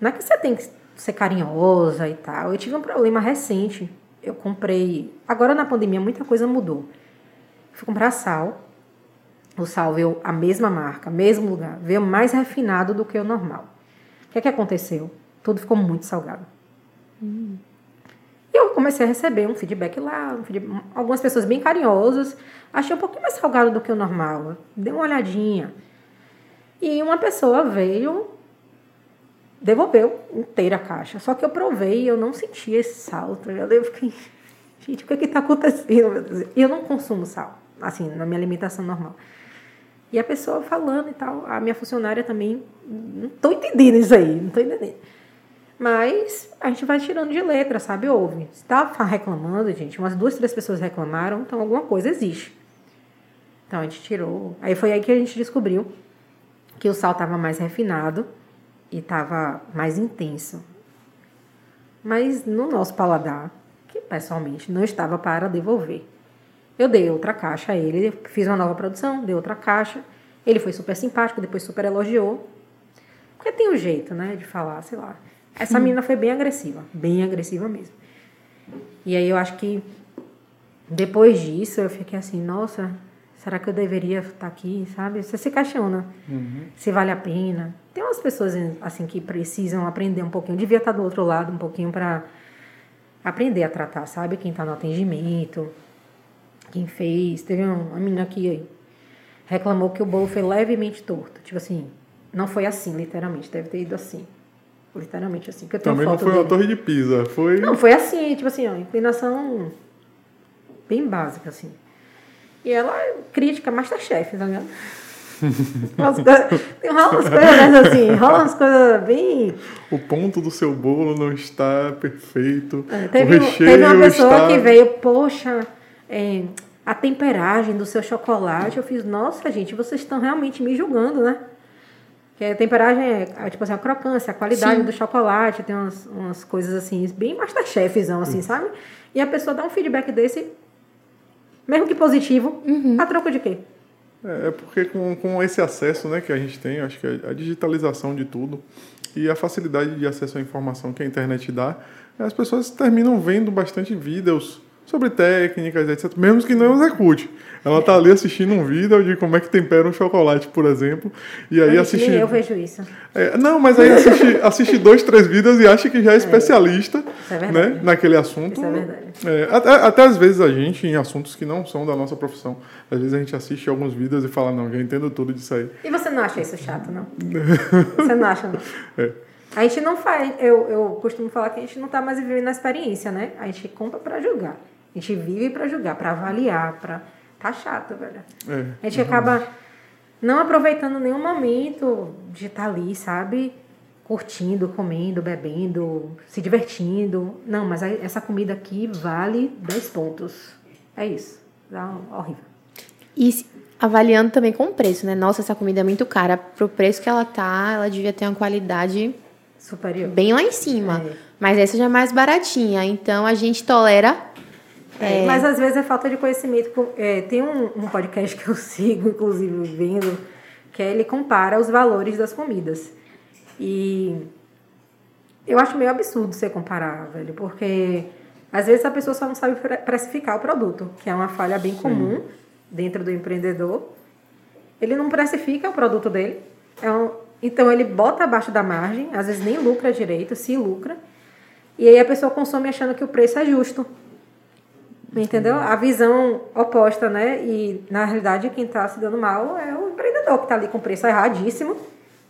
não é que você tem que ser carinhosa e tal. Eu tive um problema recente. Eu comprei. Agora na pandemia muita coisa mudou. Fui comprar sal. O sal veio a mesma marca, mesmo lugar, veio mais refinado do que o normal. O que é que aconteceu? Tudo ficou muito salgado. E eu comecei a receber um feedback lá, um feedback- algumas pessoas bem carinhosas. Achei um pouquinho mais salgado do que o normal. Dei uma olhadinha. E uma pessoa veio, devolveu inteira a caixa. Só que eu provei e eu não senti esse sal. Eu fiquei, gente, o que é que tá acontecendo? eu não consumo sal, assim, na minha alimentação normal. E a pessoa falando e tal, a minha funcionária também, não tô entendendo isso aí, não tô entendendo. Mas a gente vai tirando de letra, sabe? Ouve. Se tá reclamando, gente, umas duas, três pessoas reclamaram, então alguma coisa existe. Então a gente tirou. Aí foi aí que a gente descobriu que o sal estava mais refinado e estava mais intenso. Mas no nosso paladar, que pessoalmente não estava para devolver. Eu dei outra caixa a ele, fiz uma nova produção, dei outra caixa. Ele foi super simpático, depois super elogiou. Porque tem um jeito, né, de falar, sei lá. Essa menina foi bem agressiva, bem agressiva mesmo. E aí eu acho que depois disso eu fiquei assim, nossa, será que eu deveria estar aqui, sabe? Você se questiona se vale a pena. Tem umas pessoas assim que precisam aprender um pouquinho, devia estar do outro lado um pouquinho para aprender a tratar, sabe? Quem está no atendimento, quem fez. Teve um- uma menina que reclamou que o bolo foi levemente torto, tipo assim, Não foi assim, literalmente. Deve ter ido assim. Literalmente assim. Que eu tenho Também não foi uma dele. torre de Pisa, foi. Não, foi assim, tipo assim, ó, inclinação bem básica, assim. E ela é crítica Masterchef, tá ligado? Umas coisas- Tem rola umas coisas assim, rola umas coisas bem. O ponto do seu bolo não está perfeito. É, o teve, recheio teve uma pessoa está... que veio, poxa, é, a temperagem do seu chocolate. Eu fiz, nossa, gente, vocês estão realmente me julgando, né? Que a temperagem é, é, tipo assim, a crocância, a qualidade Sim. do chocolate, tem umas, umas coisas assim, bem masterchefzão, assim, sabe? E a pessoa dá um feedback desse, mesmo que positivo, a troco de quê? É, é porque com, com esse acesso né, que a gente tem, acho que a, a digitalização de tudo e a facilidade de acesso à informação que a internet dá, as pessoas terminam vendo bastante vídeos sobre técnicas, etc. Mesmo que não execute. Ela tá ali assistindo um vídeo de como é que tempera um chocolate, por exemplo, e aí assiste... eu vejo isso. É, não, mas aí assiste, assiste dois, três vídeos e acha que já é especialista Isso é né, naquele assunto. Isso é verdade. É, até, até às vezes a gente, em assuntos que não são da nossa profissão, às vezes a gente assiste alguns vídeos e fala, não, já entendo tudo disso aí. E você não acha isso chato, não? Você não acha, não? É. A gente não faz, eu, eu costumo falar que a gente não tá mais vivendo a experiência, né? A gente compra pra julgar. A gente vive pra julgar, pra avaliar, pra... Tá chato, velho. É, A gente acaba não aproveitando nenhum momento de estar ali, sabe? Curtindo, comendo, bebendo, se divertindo. Não, mas essa comida aqui vale 10 pontos. É isso. Dá um- horrível. E se- avaliando também com o preço, né? Nossa, essa comida é muito cara. Pro preço que ela tá, ela devia ter uma qualidade Superior. bem lá em cima. É. Mas essa já é mais baratinha. Então a gente tolera. É, Mas às vezes é falta de conhecimento. É, tem um, um podcast que eu sigo, inclusive, vendo, que é ele compara os valores das comidas. E eu acho meio absurdo você comparar, velho, porque às vezes a pessoa só não sabe pre- precificar o produto, que é uma falha bem comum dentro do empreendedor. Ele não precifica o produto dele. É um- então ele bota abaixo da margem, às vezes nem lucra direito, se lucra. E aí a pessoa consome achando que o preço é justo. Entendeu? A visão oposta, né? E na realidade quem está se dando mal é o empreendedor que está ali com preço erradíssimo.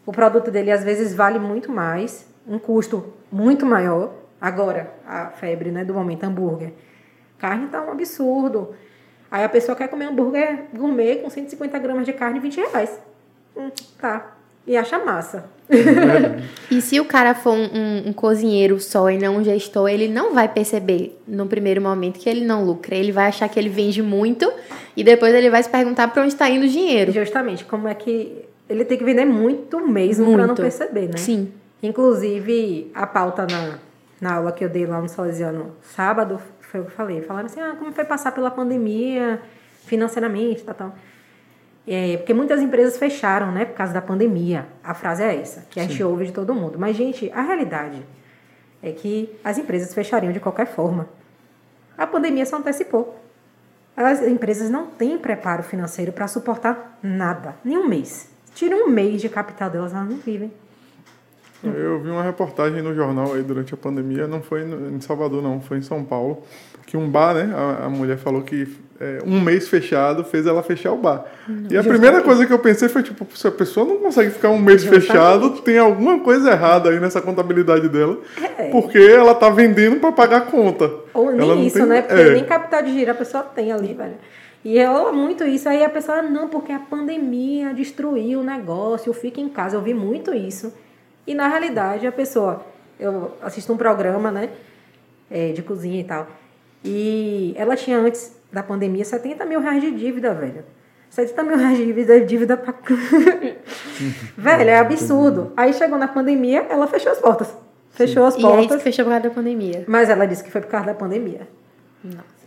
O produto dele às vezes vale muito mais, um custo muito maior. Agora, a febre né, do momento, hambúrguer. Carne tá um absurdo. Aí a pessoa quer comer hambúrguer gourmet com 150 gramas de carne e 20 reais. Hum, tá. E acha massa. E se o cara for um, um- um cozinheiro só e não um gestor, ele não vai perceber no primeiro momento que ele não lucra. Ele vai achar que ele vende muito e depois ele vai se perguntar para onde está indo o dinheiro. Justamente, como é que ele tem que vender muito mesmo para não perceber, né? Sim. Inclusive, a pauta na, na aula que eu dei lá no Salesiano sábado, foi o que eu falei. Falaram assim, ah, como foi passar pela pandemia financeiramente, tal, tal. É, porque muitas empresas fecharam, né, por causa da pandemia. A frase é essa, que a gente ouve de todo mundo. Mas, gente, a realidade é que as empresas fechariam de qualquer forma. A pandemia só antecipou. As empresas não têm preparo financeiro para suportar nada, nem um mês. Tira um mês de capital delas, elas não vivem. Eu vi uma reportagem no jornal aí durante a pandemia, não foi em Salvador não, foi em São Paulo, que um bar, né, a, a mulher falou que é, um mês fechado fez ela fechar o bar. e a primeira coisa que eu pensei foi, tipo, se a pessoa não consegue ficar um mês Justamente. fechado, tem alguma coisa errada aí nessa contabilidade dela, É. porque ela tá vendendo para pagar a conta. Ou nem Ela não isso, tem- né? Porque é. nem capital de giro a pessoa tem ali, velho. E rola muito isso. Aí a pessoa, "Ah, não, porque a pandemia destruiu o negócio, fica em casa. Eu vi muito isso. E na realidade, a pessoa. Eu assisto um programa, né? é, de cozinha e tal. E ela tinha antes da pandemia 70 mil reais de dívida, velho. 70 mil reais de dívida, dívida pra. velho, é absurdo. Aí chegou na pandemia, ela fechou as portas. Fechou as E aí disse portas. que fechou por causa da pandemia. Mas ela disse que foi por causa da pandemia.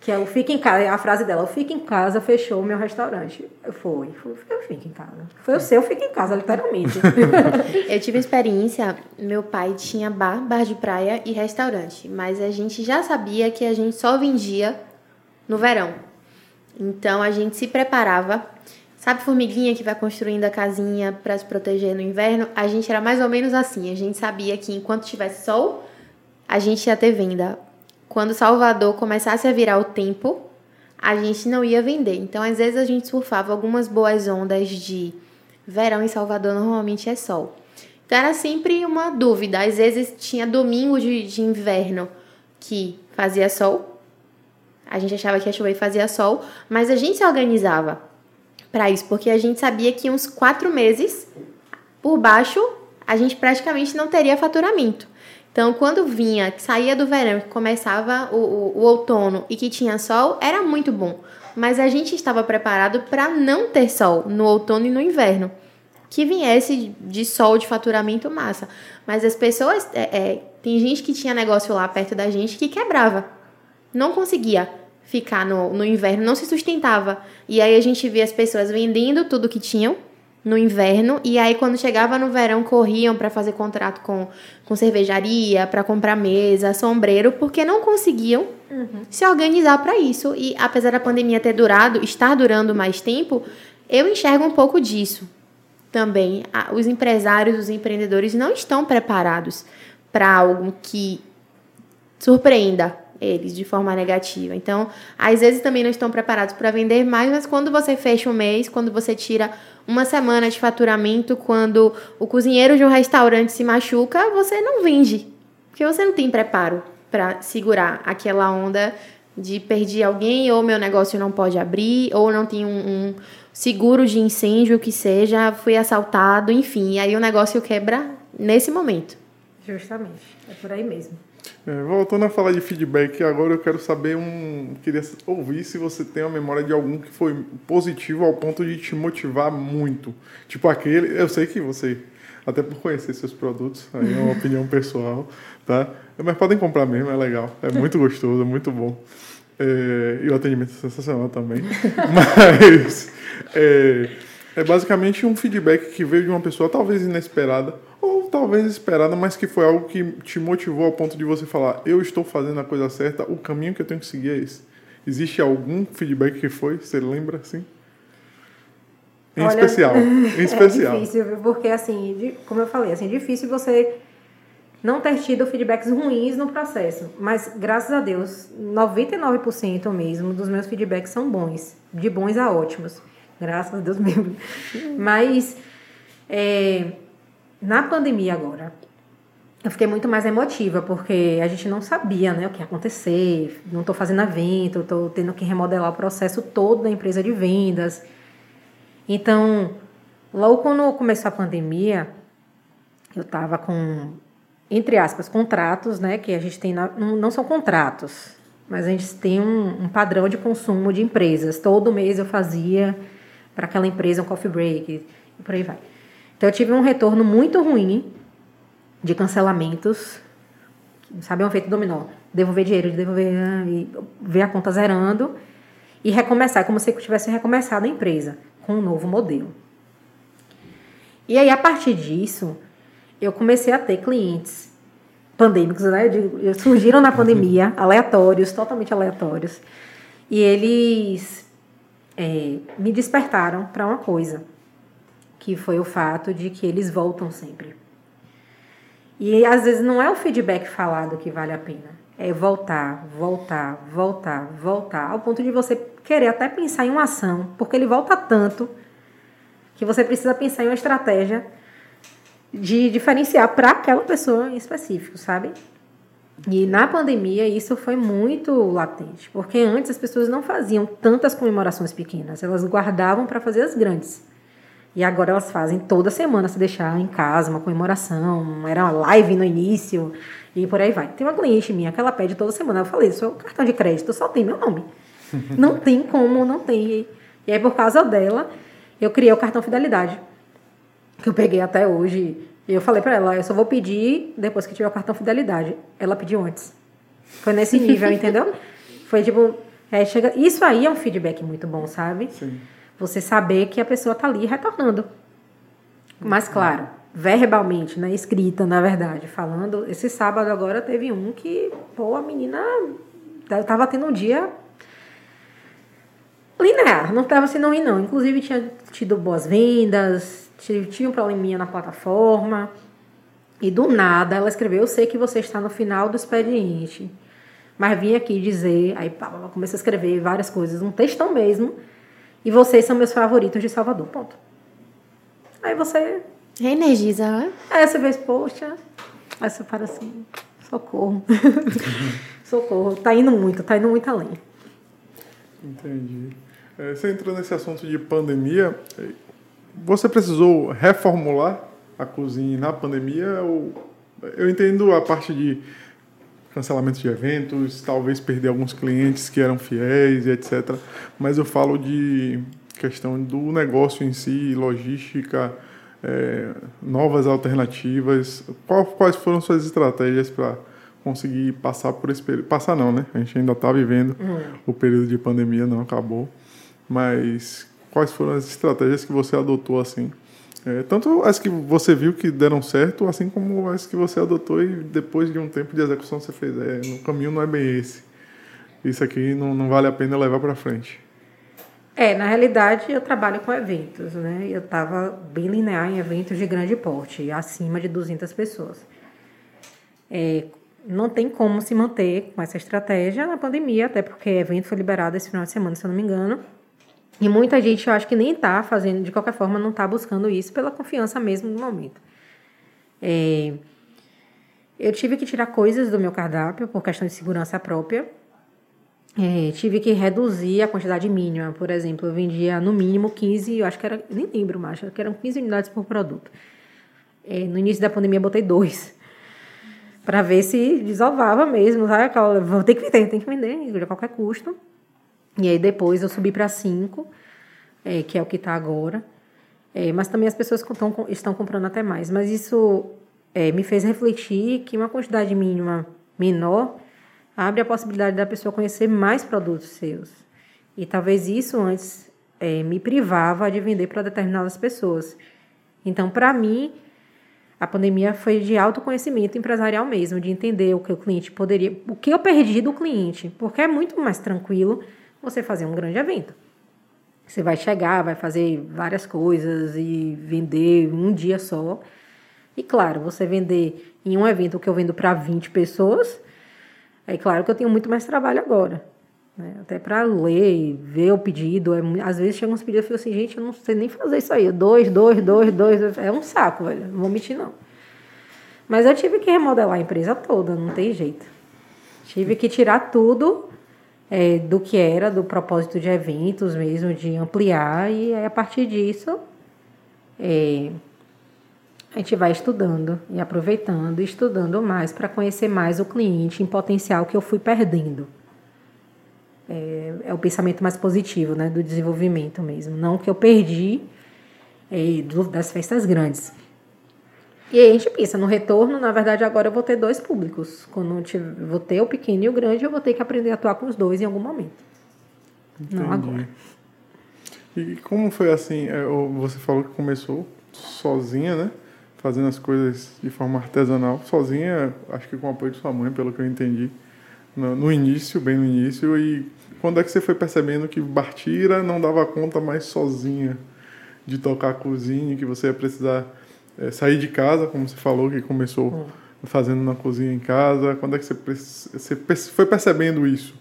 Que é o fica em casa, a frase dela, o fica em casa fechou o meu restaurante. Foi, foi, eu fico em casa. Foi o seu fica em casa, literalmente. Eu tive experiência, meu pai tinha bar, bar de praia e restaurante, mas a gente já sabia que a gente só vendia no verão. Então a gente se preparava. Sabe formiguinha que vai construindo a casinha para se proteger no inverno? A gente era mais ou menos assim. A gente sabia que enquanto tivesse sol, a gente ia ter venda. Quando Salvador começasse a virar o tempo, a gente não ia vender. Então, às vezes, a gente surfava algumas boas ondas de Verão em Salvador normalmente é sol. Então era sempre uma dúvida. Às vezes tinha domingo de, de inverno que fazia sol. A gente achava que chover e fazia sol, mas a gente se organizava para isso, porque a gente sabia que uns quatro meses por baixo a gente praticamente não teria faturamento. Então, quando vinha, saía do verão, que começava o, o, o outono e que tinha sol, era muito bom. Mas a gente estava preparado para não ter sol no outono e no inverno. Que viesse de sol de faturamento massa. Mas as pessoas. É, é, tem gente que tinha negócio lá perto da gente que quebrava. Não conseguia ficar no, no inverno, não se sustentava. E aí a gente via as pessoas vendendo tudo que tinham no inverno e aí quando chegava no verão corriam para fazer contrato com, com cervejaria, para comprar mesa, sombreiro, porque não conseguiam uhum. se organizar para isso. E apesar da pandemia ter durado, estar durando mais tempo, eu enxergo um pouco disso também. Os empresários, os empreendedores não estão preparados para algo que surpreenda eles de forma negativa. Então, às vezes também não estão preparados para vender mais, mas quando você fecha um mês, quando você tira uma semana de faturamento, quando o cozinheiro de um restaurante se machuca, você não vende. Porque você não tem preparo para segurar aquela onda de perder alguém, ou meu negócio não pode abrir, ou não tem um, um seguro de incêndio que seja, fui assaltado, enfim. Aí o negócio quebra nesse momento. Justamente. É por aí mesmo. É, voltando a falar de feedback, agora eu quero saber um. Queria ouvir se você tem a memória de algum que foi positivo ao ponto de te motivar muito. Tipo aquele. Eu sei que você, até por conhecer seus produtos, aí é uma opinião pessoal, tá? Mas podem comprar mesmo, é legal. É muito gostoso, é muito bom. É, e o atendimento é sensacional também. Mas. É, é basicamente um feedback que veio de uma pessoa talvez inesperada ou talvez esperada, mas que foi algo que te motivou ao ponto de você falar: eu estou fazendo a coisa certa, o caminho que eu tenho que seguir é esse. Existe algum feedback que foi? Você lembra assim? Em Olha, especial. Em especial. É difícil, porque assim, como eu falei, assim, é difícil você não ter tido feedbacks ruins no processo. Mas, graças a Deus, 99% mesmo dos meus feedbacks são bons. De bons a ótimos. Graças a Deus mesmo. Mas, é, na pandemia agora, eu fiquei muito mais emotiva, porque a gente não sabia né, o que ia acontecer, não estou fazendo evento, estou tendo que remodelar o processo todo da empresa de vendas. Então, logo quando começou a pandemia, eu estava com, entre aspas, contratos, né, que a gente tem, na, não, são contratos, mas a gente tem um, um padrão de consumo de empresas. Todo mês eu fazia para aquela empresa um coffee break e por aí vai. Então eu tive um retorno muito ruim de cancelamentos, sabe, é um efeito dominó. Devolver dinheiro, devolver, e ver a conta zerando e recomeçar, como se eu tivesse recomeçado a empresa com um novo modelo. E aí, a partir disso, eu comecei a ter clientes pandêmicos, né? surgiram na pandemia, aleatórios, totalmente aleatórios. E eles é, me despertaram para uma coisa que foi o fato de que eles voltam sempre. E às vezes não é o feedback falado que vale a pena, é voltar, voltar, voltar, voltar, ao ponto de você querer até pensar em uma ação, porque ele volta tanto que você precisa pensar em uma estratégia de diferenciar para aquela pessoa em específico, sabe? E na pandemia isso foi muito latente, porque antes as pessoas não faziam tantas comemorações pequenas, elas guardavam para fazer as grandes. E agora elas fazem toda semana se deixar em casa, uma comemoração, era uma live no início e por aí vai. Tem uma cliente minha que ela pede toda semana. Eu falei, seu cartão de crédito só tem meu nome. não tem como, não tem. E aí, por causa dela, eu criei o cartão Fidelidade, que eu peguei até hoje. E eu falei para ela, eu só vou pedir depois que tiver o cartão Fidelidade. Ela pediu antes. Foi nesse nível, entendeu? Foi tipo, é, chega... isso aí é um feedback muito bom, sabe? Sim. Você saber que a pessoa está ali retornando. Mas, claro, verbalmente, né? Escrita, na verdade, falando. Esse sábado agora teve um que, pô, a menina estava tendo um dia linear, não estava sendo ruim, não. Inclusive, tinha tido boas vendas, tinha um probleminha na plataforma. E do nada ela escreveu: Eu sei que você está no final do expediente, mas vim aqui dizer. Aí pá, começou a escrever várias coisas, um textão mesmo e vocês são meus favoritos de Salvador. Ponto. Aí você. Reenergiza, né? Aí você vê, poxa. Aí você para assim, socorro. socorro. Tá indo muito, tá indo muito além. Entendi. É, você entrou nesse assunto de pandemia. Você precisou reformular a cozinha na pandemia? Ou... Eu entendo a parte de cancelamento de eventos, talvez perder alguns clientes que eram fiéis e etc. Mas eu falo de questão do negócio em si, logística, é, novas alternativas. Qual- quais foram suas estratégias para conseguir passar por esse período? Passar não, né? A gente ainda está vivendo o período de pandemia, não acabou. Mas quais foram as estratégias que você adotou assim? É, tanto as que você viu que deram certo, assim como as que você adotou e depois de um tempo de execução você fez. É, no caminho não é bem esse. Isso aqui não, não vale a pena levar para frente. É, na realidade eu trabalho com eventos, né? Eu estava bem linear em eventos de grande porte, acima de 200 pessoas. É, não tem como se manter com essa estratégia na pandemia, até porque evento foi liberado esse final de semana, se eu não me engano. E muita gente, eu acho que nem está fazendo, de qualquer forma, não está buscando isso pela confiança mesmo no momento. É, eu tive que tirar coisas do meu cardápio por questão de segurança própria. É, tive que reduzir a quantidade mínima. Por exemplo, eu vendia no mínimo 15, eu acho que era, nem lembro mais, acho que eram 15 unidades por produto. É, no início da pandemia, eu botei dois. Para ver se desovava mesmo, sabe? Vou ter que vender, tem que vender, a qualquer custo. E aí depois eu subi para cinco, é, que é o que está agora. É, mas também as pessoas estão, estão comprando até mais. Mas isso é, me fez refletir que uma quantidade mínima menor abre a possibilidade da pessoa conhecer mais produtos seus. E talvez isso antes é, me privava de vender para determinadas pessoas. Então, para mim, a pandemia foi de autoconhecimento empresarial mesmo, de entender o que o cliente poderia, o que eu perdi do cliente, porque é muito mais tranquilo você fazer um grande evento. Você vai chegar, vai fazer várias coisas e vender um dia só. E claro, você vender em um evento que eu vendo para 20 pessoas, é claro que eu tenho muito mais trabalho agora. Né? Até para ler, ver o pedido. É, às vezes chegam uns pedidos e eu fico assim, gente, eu não sei nem fazer isso aí. Dois, dois, dois, dois. É um saco, velho. Não vou mentir, não. Mas eu tive que remodelar a empresa toda, não tem jeito. Tive que tirar tudo é, do que era, do propósito de eventos mesmo, de ampliar. E a partir disso, é, a gente vai estudando e aproveitando, estudando mais para conhecer mais o cliente em potencial que eu fui perdendo. É, é, o pensamento mais positivo, né, do desenvolvimento mesmo. Não que eu perdi é, das festas grandes. E aí a gente pensa, no retorno, na verdade, agora eu vou ter dois públicos. Quando eu tiver, vou ter o pequeno e o grande, eu vou ter que aprender a atuar com os dois em algum momento. Não agora. E como foi assim? é, Você falou que começou sozinha, né? Fazendo as coisas de forma artesanal, sozinha, acho que com o apoio de sua mãe, pelo que eu entendi. No, no início, bem no início, e quando é que você foi percebendo que Bartira não dava conta mais sozinha de tocar a cozinha, que você ia precisar é, sair de casa, como você falou, que começou fazendo na cozinha em casa? Quando é que você, você foi percebendo isso?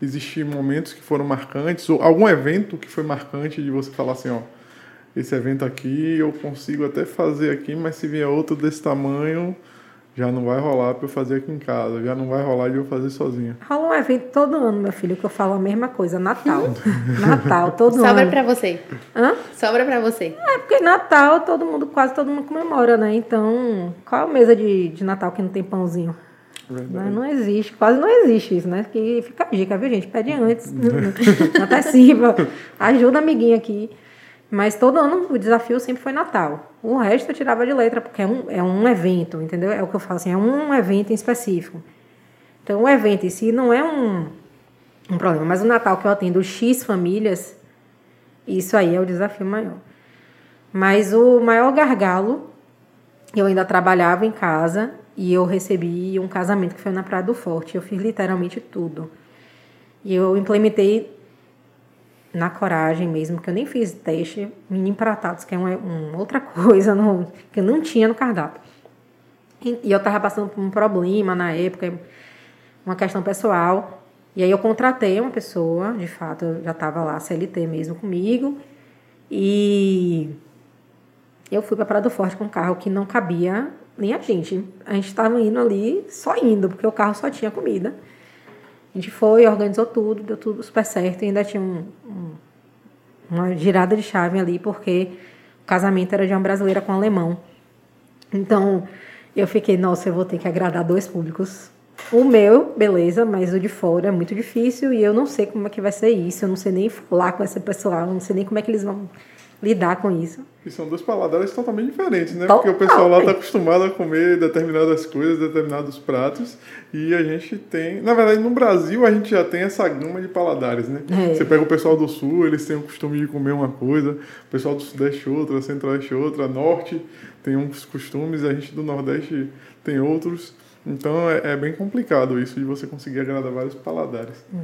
Existiam momentos que foram marcantes, ou algum evento que foi marcante de você falar assim, ó, esse evento aqui eu consigo até fazer aqui, mas se vier outro desse tamanho, já não vai rolar para eu fazer aqui em casa, já não vai rolar de eu fazer sozinha. Rola um evento todo ano, meu filho, que eu falo a mesma coisa, Natal. Natal, todo Sobra ano. pra você. Hã? Sobra pra você. É porque Natal todo mundo, quase todo mundo comemora, né? Então, qual a mesa de, de Natal que não tem pãozinho? Verdade. Né? Não existe, quase não existe isso, né? Que fica a dica, viu, gente? Pede antes, antecipa, ajuda a amiguinha aqui. Mas todo ano o desafio sempre foi Natal. O resto eu tirava de letra, porque é um, é um evento, entendeu? É o que eu falo assim, é um evento em específico. Então, o evento em si não é um, um problema, mas o Natal que eu atendo X famílias, isso aí é o desafio maior. Mas o maior gargalo, eu ainda trabalhava em casa e eu recebi um casamento que foi na Praia do Forte. Eu fiz literalmente tudo. E eu implementei na coragem mesmo, que eu nem fiz teste, mini empratados, que é uma, uma outra coisa no, que eu não tinha no cardápio. E, e eu estava passando por um problema na época, uma questão pessoal. E aí eu contratei uma pessoa, de fato, eu já estava lá, CLT mesmo comigo. E eu fui para Praia do Forte com um carro que não cabia nem a gente. A gente estava indo ali só indo, porque o carro só tinha comida. A gente foi, organizou tudo, deu tudo super certo. E ainda tinha um, um, uma girada de chave ali, porque o casamento era de uma brasileira com um alemão. Então, eu fiquei, nossa, eu vou ter que agradar dois públicos. O meu, beleza, mas o de fora é muito difícil e eu não sei como é que vai ser isso. Eu não sei nem falar com esse pessoal, eu não sei nem como é que eles vão lidar com isso. E são dois paladares totalmente diferentes, né? Total. Porque o pessoal lá está acostumado a comer determinadas coisas, determinados pratos, e a gente tem. Na verdade, no Brasil a gente já tem essa gama de paladares, né? É. Você pega o pessoal do Sul, eles têm o costume de comer uma coisa, o pessoal do Sudeste outra, Centro-Oeste outra, Norte tem uns costumes, a gente do Nordeste tem outros. Então é, é bem complicado isso de você conseguir agradar vários paladares. Hum.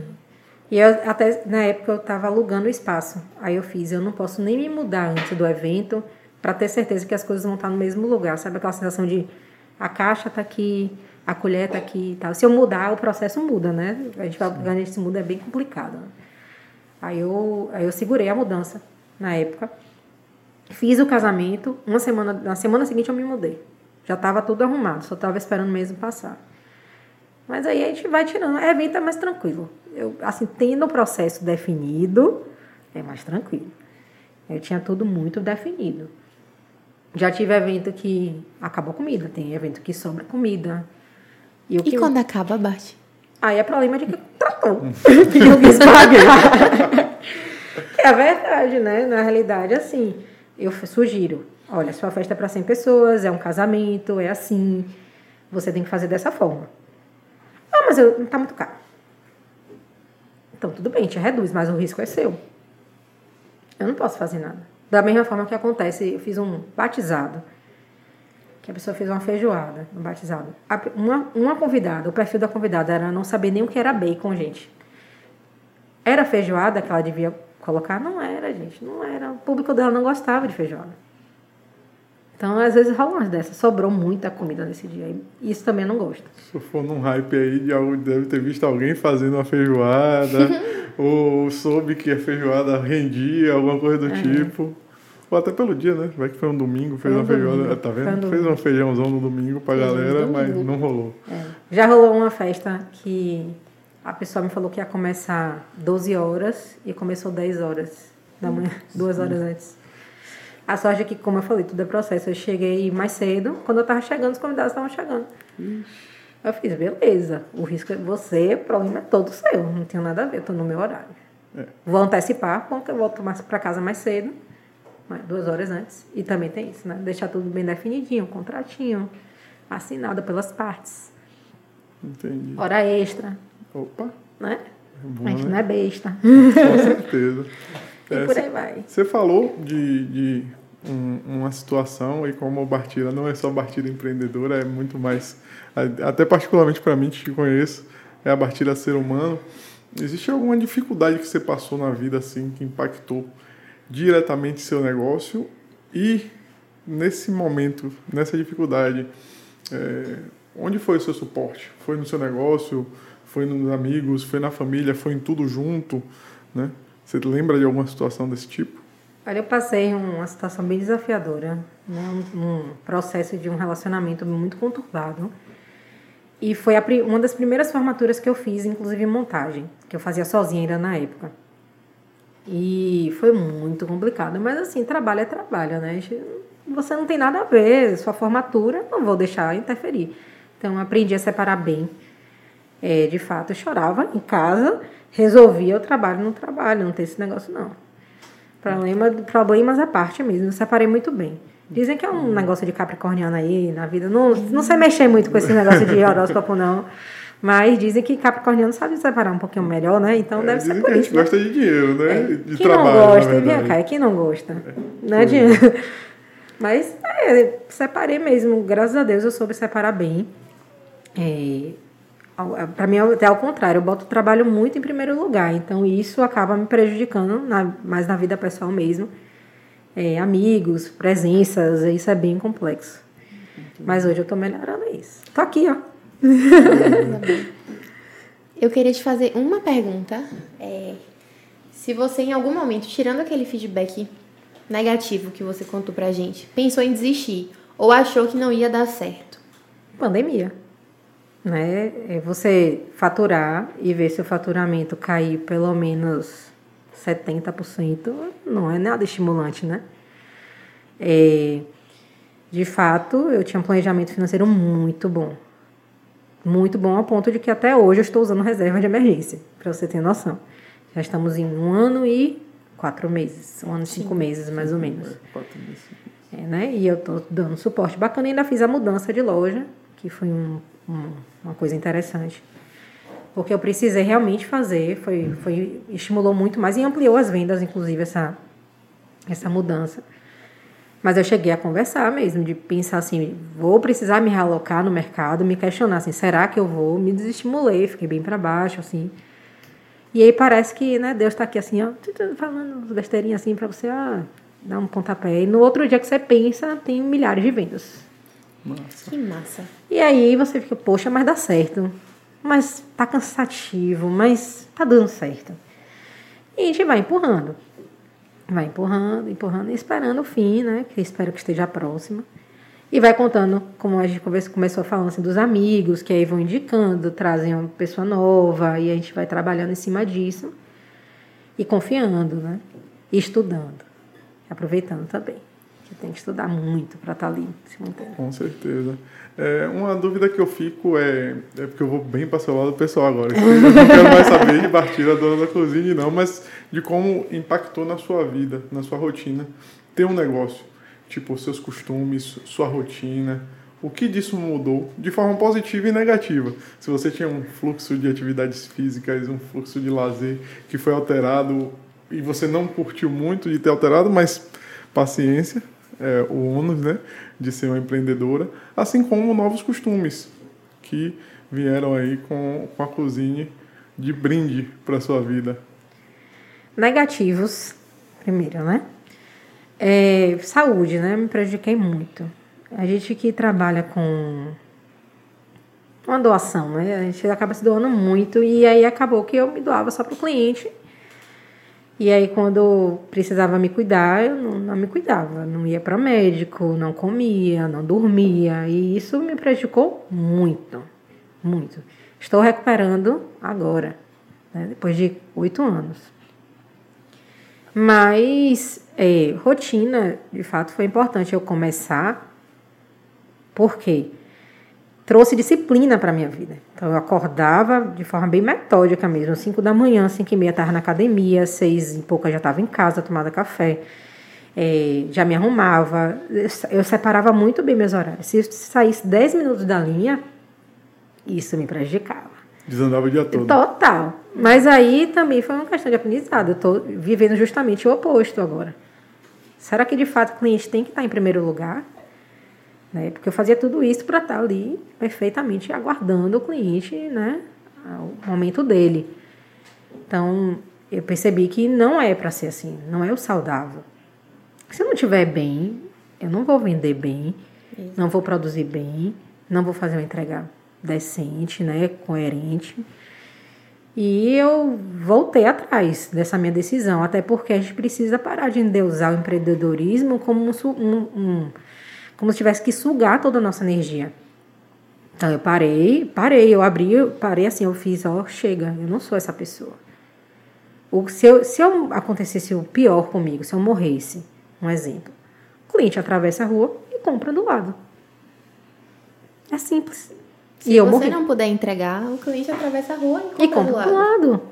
E eu, até na época eu estava alugando o espaço. Aí eu fiz, eu não posso nem me mudar antes do evento para ter certeza que as coisas vão estar no mesmo lugar. Sabe aquela sensação de a caixa está aqui, a colher está aqui e tal. Se eu mudar, o processo muda, né? A gente a gente se muda é bem complicado. Né? Aí eu, aí eu segurei a mudança na época. Fiz o casamento, uma semana, na semana seguinte eu me mudei. Já estava tudo arrumado, só estava esperando mesmo passar. Mas aí a gente vai tirando. O evento é mais tranquilo. Eu, assim, tendo o processo definido, é mais tranquilo. Eu tinha tudo muito definido. Já tive evento que acabou comida, tem evento que sobra comida. E, que... quando acaba, bate? Aí é problema de que tratou. que eu quis pagar. é verdade, né? Na realidade, assim, eu sugiro. Olha, sua festa é para 100 pessoas, é um casamento, é assim. Você tem que fazer dessa forma. Ah, mas eu, não tá muito caro. Então, tudo bem, te reduz, mas o risco é seu. Eu não posso fazer nada. Da mesma forma que acontece, eu fiz um batizado, que a pessoa fez uma feijoada no batizado. Uma, uma convidada, o perfil da convidada era não saber nem o que era bacon, gente. Era feijoada que ela devia colocar? Não era, gente, não era. O público dela não gostava de feijoada. Então, às vezes rola umas dessas. Sobrou muita comida nesse dia. E isso também eu não gosto. Se for num hype aí, de algo, deve ter visto alguém fazendo uma feijoada, ou soube que a feijoada rendia, alguma coisa do é. tipo. Ou até pelo dia, né? Vai que foi um domingo, fez foi uma feijoada. Tá vendo? Um fez um feijãozão no domingo pra galera, mas não rolou. É. Já rolou uma festa que a pessoa me falou que ia começar 12 horas e começou 10 horas da manhã, duas horas antes. A sorte é que, como eu falei, tudo é processo. Eu cheguei mais cedo, quando eu tava chegando, os convidados estavam chegando. Eu fiz, beleza, o risco é você, o problema é todo seu, não tenho nada a ver, estou no meu horário. É. Vou antecipar, porque eu volto para casa mais cedo, duas horas antes. E também tem isso, né? Deixar tudo bem definidinho, um contratinho, assinado pelas partes. Entendi. Hora extra. Opa. Né? É bom, a gente né? não é besta. Com certeza. e é, por aí vai. Você falou de, de um, uma situação e como o Bartira não é só Bartira empreendedora, é muito mais, até particularmente para mim que te conheço, é a Bartira ser humano. Existe alguma dificuldade que você passou na vida assim que impactou diretamente seu negócio e nesse momento, nessa dificuldade, é, onde foi o seu suporte? Foi no seu negócio? Foi nos amigos? Foi na família? Foi em tudo junto? Né? Você lembra de alguma situação desse tipo? Olha, eu passei uma situação bem desafiadora, né? um, processo de um relacionamento muito conturbado. E foi a, uma das primeiras formaturas que eu fiz, inclusive montagem, que eu fazia sozinha ainda na época. E foi muito complicado, mas assim, trabalho é trabalho, né? Você não tem nada a ver, sua formatura, não vou deixar interferir. Então, aprendi a separar bem. É, de fato, eu chorava em casa, resolvia o trabalho no trabalho, não tem esse negócio não. Problema, problemas à parte mesmo, eu separei muito bem. Dizem que é um negócio de capricorniano aí na vida. Não, não sei mexer muito com esse negócio de horóscopo, não. Mas dizem que Capricorniano sabe separar um pouquinho melhor, né? Então é, deve ser por isso. A gente né? gosta de dinheiro, né? É. De quem trabalho. não gosta, vem cá, é quem não gosta. É. Não é dinheiro. Mas é, separei mesmo, graças a Deus eu soube separar bem. É, para mim, até ao contrário, eu boto o trabalho muito em primeiro lugar. Então, isso acaba me prejudicando, na, mais na vida pessoal mesmo. É, amigos, presenças, isso é bem complexo. Mas hoje eu tô melhorando isso. Tô aqui, ó. eu queria te fazer uma pergunta. É, se você, em algum momento, tirando aquele feedback negativo que você contou pra gente, pensou em desistir ou achou que não ia dar certo? Pandemia. Né? É você faturar e ver seu faturamento cair pelo menos 70%, não é nada estimulante, né? É, de fato, eu tinha um planejamento financeiro muito bom. Muito bom ao ponto de que até hoje eu estou usando reserva de emergência, para você ter noção. Já estamos em um ano e quatro meses, um ano e cinco meses, mais ou menos. É, né? E eu estou dando suporte bacana e ainda fiz a mudança de loja, que foi um, uma coisa interessante. Porque eu precisei realmente fazer, foi, foi, estimulou muito mais e ampliou as vendas, inclusive, essa, essa mudança. Mas eu cheguei a conversar mesmo, de pensar assim, vou precisar me realocar no mercado, me questionar assim, será que eu vou? Me desestimulei, fiquei bem para baixo, assim. E aí parece que, né, Deus está aqui assim, ó, falando besteirinhas assim para você, ah, dar um pontapé. E no outro dia que você pensa, tem milhares de vendas. Massa. Que massa. E aí você fica, poxa, mas dá certo. Mas tá cansativo, mas tá dando certo. E a gente vai empurrando. Vai empurrando, empurrando e esperando o fim, né? Que espero que esteja próxima. E vai contando, como a gente começou falando assim, dos amigos, que aí vão indicando, trazem uma pessoa nova, e a gente vai trabalhando em cima disso. E confiando, né? E estudando. Aproveitando também. Que tem que estudar muito para estar tá ali. Com certeza. É, uma dúvida que eu fico é, é porque eu vou bem para o seu lado pessoal agora. Eu não quero mais saber de Bartira, dona da cozinha, não, mas de como impactou na sua vida, na sua rotina, ter um negócio. Tipo, seus costumes, sua rotina. O que disso mudou de forma positiva e negativa? Se você tinha um fluxo de atividades físicas, um fluxo de lazer que foi alterado e você não curtiu muito de ter alterado, mas paciência, é, o ônus né, de ser uma empreendedora, assim como novos costumes que vieram aí com, com a cozinha de brinde para sua vida. Negativos, primeiro, né? É, saúde, né? Me prejudiquei muito. A gente que trabalha com uma doação, né? A gente acaba se doando muito e aí acabou que eu me doava só para o cliente e aí, quando precisava me cuidar, eu não, não me cuidava. Não ia para médico, não comia, não dormia. E isso me prejudicou muito, muito. Estou recuperando agora, né, depois de oito anos. Mas é, rotina, de fato, foi importante eu começar. Por quê? Trouxe disciplina para minha vida. Então eu acordava de forma bem metódica mesmo, 5 da manhã, 5 e meia estava na academia, 6 e pouca já estava em casa, tomada café, é, já me arrumava, eu separava muito bem meus horários. Se saísse 10 minutos da linha, isso me prejudicava. Desandava o dia todo. Total. Mas aí também foi uma questão de aprendizado. Eu estou vivendo justamente o oposto agora. Será que de fato o cliente tem que estar em primeiro lugar? Né? Porque eu fazia tudo isso para estar tá ali perfeitamente aguardando o cliente, né? O momento dele. Então, eu percebi que não é para ser assim, não é o saudável. Se eu não estiver bem, eu não vou vender bem, isso. não vou produzir bem, não vou fazer uma entrega decente, né, coerente. E eu voltei atrás dessa minha decisão, até porque a gente precisa parar de endeusar o empreendedorismo como um, um, um como se tivesse que sugar toda a nossa energia. Então eu parei, parei, eu abri, eu parei assim, eu fiz, ó, chega, eu não sou essa pessoa. O, se, eu, se eu acontecesse o pior comigo, se eu morresse, um exemplo, o cliente atravessa a rua e compra do lado. É simples. Se e eu você morri. não puder entregar, o cliente atravessa a rua e compra, e compra do, lado. do lado.